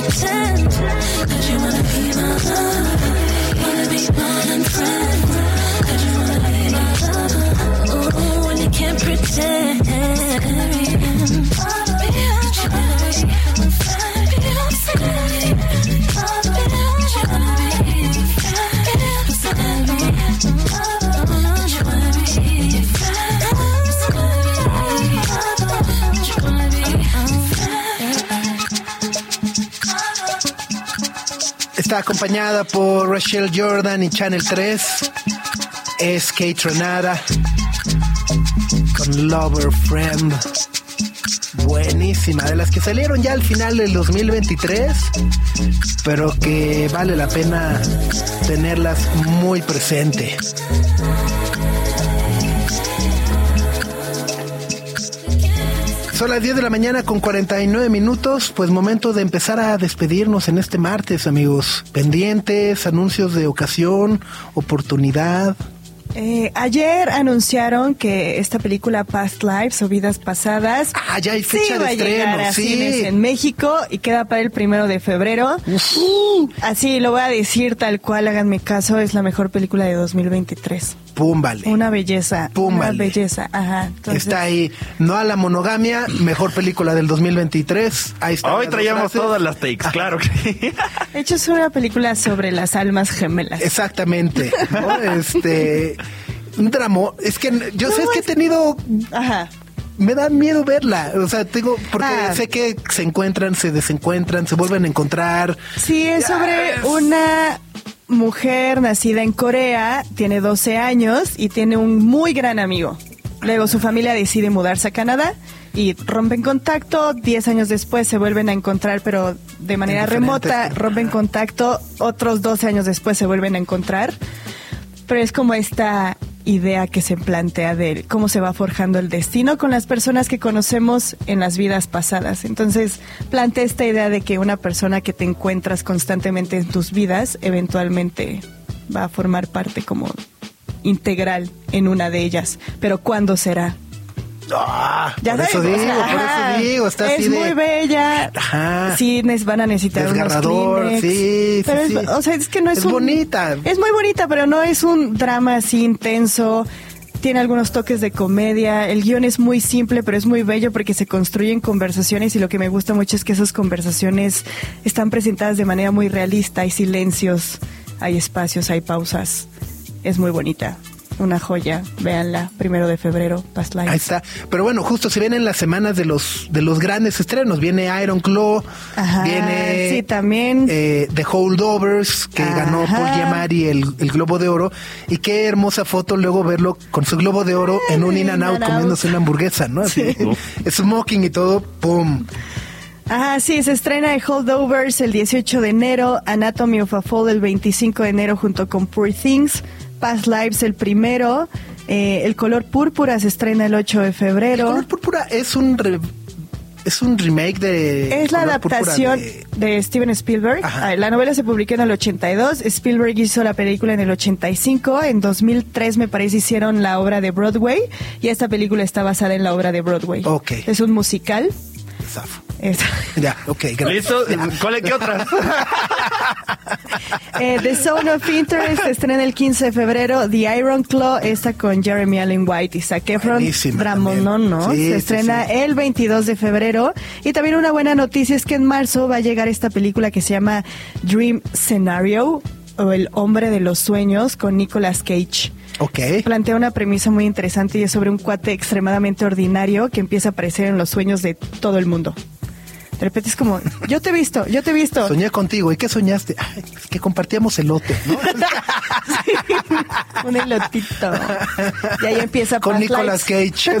Pretend. 'Cause you wanna be my lover. Wanna be than friends. 'Cause you wanna be my lover. Oh, oh, oh when you can't pretend. Acompañada por Rachel Jordan y Channel 3. Es Kate Renada con Lover Friend. Buenísima, de las que salieron ya al final del 2023, pero que vale la pena tenerlas muy presente. Son las 10 de la mañana con 49 minutos, pues momento de empezar a despedirnos en este martes, amigos. Pendientes, anuncios de ocasión, oportunidad. Eh, ayer anunciaron que esta película Past Lives o Vidas Pasadas Ah, ya hay fecha sí de va a llegar estreno, a sí. cines en México y queda para el primero de febrero. Así lo voy a decir tal cual, háganme caso, es la mejor película de 2023. Pum, vale. Una belleza. Pum, una vale. belleza. Ajá. Entonces, Está ahí, no a la monogamia, mejor película del 2023. Ahí está. Hoy traíamos todas las takes, claro que sí. De hecho, es una película sobre las almas gemelas. Exactamente. ¿no? Este. Un drama. Es que yo sé es que he tenido. Ajá. Me da miedo verla. O sea, tengo. Porque Ah. sé que se encuentran, se desencuentran, se vuelven a encontrar. Sí, es sobre una mujer nacida en Corea, tiene 12 años y tiene un muy gran amigo. Luego su familia decide mudarse a Canadá y rompen contacto. 10 años después se vuelven a encontrar, pero de manera remota. Rompen contacto. Otros 12 años después se vuelven a encontrar. Pero es como esta idea que se plantea de cómo se va forjando el destino con las personas que conocemos en las vidas pasadas. Entonces, plantea esta idea de que una persona que te encuentras constantemente en tus vidas, eventualmente va a formar parte como integral en una de ellas. Pero ¿cuándo será? Ah, por sabes, eso o digo, sea, por ajá, eso digo. Está así es de. muy bella. Ajá. Sí, van a necesitar unos Desgarrador, Kleenex. sí, sí, Pero es- sí. o sea, es que no es, Es un- bonita. Es muy bonita, pero no es un drama así intenso. Tiene algunos toques de comedia. El guion es muy simple, pero es muy bello porque se construyen conversaciones y lo que me gusta mucho es que esas conversaciones están presentadas de manera muy realista. Hay silencios, hay espacios, hay pausas. Es muy bonita. Una joya. Véanla. Primero de febrero, Past Lives. Ahí está. Pero bueno, justo se vienen las semanas de los de los grandes estrenos. Viene Iron Claw, Ajá, viene sí, también. eh, The Holdovers, que Ajá. ganó Paul Giamatti el, el Globo de Oro. Y qué hermosa foto luego verlo con su Globo de Oro en un In and Out In-N-Out. comiéndose una hamburguesa, ¿no? Así, smoking y todo, ¡pum! Ajá, sí, se estrena de Holdovers el 18 de enero, Anatomy of a Fall el 25 de enero junto con Poor Things, Past Lives el primero, eh, El color púrpura se estrena el 8 de El febrero. color púrpura es un re- es un remake de Es la adaptación de- de... Steven Spielberg. Ajá. Ah, La novela se publicó en el 82. Spielberg hizo la película en el 85. En 2003, me parece, hicieron la obra de Broadway. Y esta película está basada en la obra de Broadway. Ok. Es un musical. Zafo. Es- Ya, ok, gracias. ¿Listo? ¿Cuál qué otra? Eh, The Zone of Interest se estrena el 15 de febrero. The Iron Claw, esta con Jeremy Allen White y Zac Efron. Dramonón, ¿no? Sí, se sí, estrena sí. el 22 de febrero. Y también una buena noticia es que en marzo va a llegar esta película que se llama Dream Scenario o El hombre de los sueños con Nicolas Cage. Ok. Plantea una premisa muy interesante y es sobre un cuate extremadamente ordinario que empieza a aparecer en los sueños de todo el mundo. De repente es como, yo te he visto, yo te he visto. Soñé contigo. ¿Y qué soñaste? Ay, es que compartíamos elote, ¿no? Un elotito. Y ahí empieza Con Nicolas. Cage.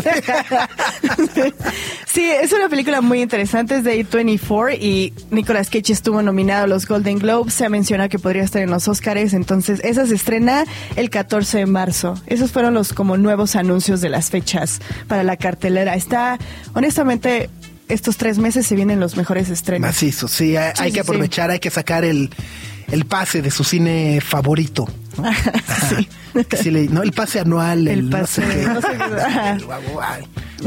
sí, es una película muy interesante, es de A24 y Nicolas Cage estuvo nominado a los Golden Globes, se ha mencionado que podría estar en los Oscars, entonces esa se estrena el 14 de marzo. Esos fueron los como nuevos anuncios de las fechas para la cartelera. Está, honestamente, estos tres meses se vienen los mejores estrenos. Macizo, sí, hay, Sí, hay sí, que aprovechar, hay que sacar el, el pase de su cine favorito. ¿No? Que sí le- no, el pase anual, el, El no pase, sé qué. no sé qué.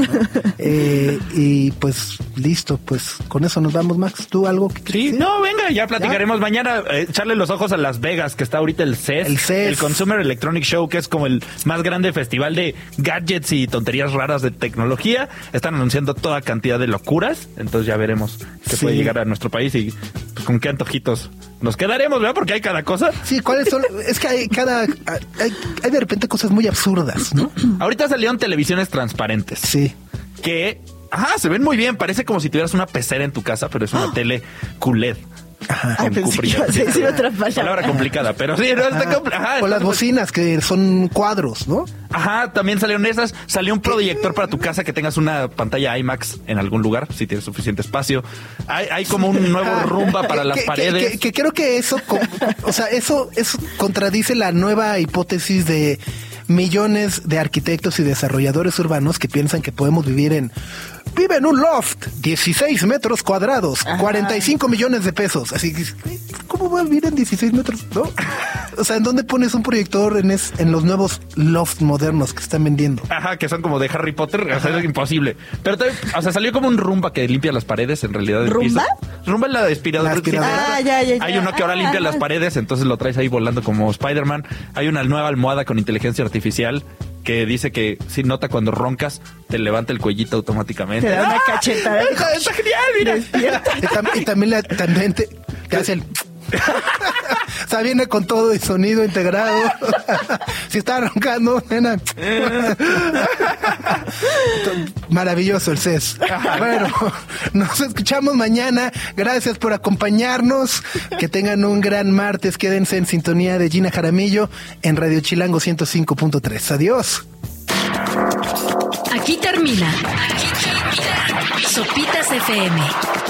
El. Eh, y pues listo, pues con eso nos vamos, Max. ¿Tú algo que Sí, quieres decir? no, venga, ya platicaremos mañana. eh, echarle los ojos a Las Vegas, que está ahorita el CES. El CES. Consumer Electronic Show, que es como el más grande festival de gadgets y tonterías raras de tecnología. Están anunciando toda cantidad de locuras. Entonces ya veremos qué Sí. puede llegar a nuestro país y pues, con qué antojitos nos quedaremos, ¿verdad? Porque hay cada cosa. Sí, ¿cuáles son? Es que hay cada. Hay, hay de repente cosas muy absurdas, ¿no? Ahorita salieron televisiones transparentes. Sí. Que, ajá, se ven muy bien. Parece como si tuvieras una pecera en tu casa, pero es una tele QLED. Ay, Con pensé que ibas a decir otra palabra. Palabra complicada, pero sí, no está complicada. O las bocinas que son cuadros, ¿no? Ajá, también salieron esas. Salió un proyector para tu casa que tengas una pantalla IMAX en algún lugar, si tienes suficiente espacio. Hay, hay como un nuevo Ah, rumba para las que- paredes. Que, que creo que eso, o sea, eso, eso contradice la nueva hipótesis de millones de arquitectos y desarrolladores urbanos que piensan que podemos vivir en vive en un loft, 16 metros cuadrados, 45 millones de pesos. Así que, ¿cómo va a vivir en 16 metros? ¿No? O sea, ¿en dónde pones un proyector en, es- en los nuevos loft modernos que están vendiendo? Ajá, que son como de Harry Potter, o sea, es imposible. Pero, también, o sea, salió como un rumba que limpia las paredes, en realidad. ¿Rumba? piso. Rumba es la aspiradora. La aspiradora. Ah, ya, ya, ya. Hay uno que ahora Ah, limpia ah. las paredes, entonces lo traes ahí volando como Spider-Man. Hay una nueva almohada con inteligencia artificial que dice que si nota cuando roncas, te levanta el cuellito automáticamente. Te da una ¡Ah! cachetada. Está, está genial, mira. Y, tam- y también, la- también te, te hace el... o sea, viene con todo el sonido integrado. si está roncando, nena. Maravilloso el CES. Bueno, nos escuchamos mañana. Gracias por acompañarnos. Que tengan un gran martes. Quédense en sintonía de Gina Jaramillo en Radio Chilango 105.3. Adiós. Aquí termina. Aquí termina. Sopitas FM.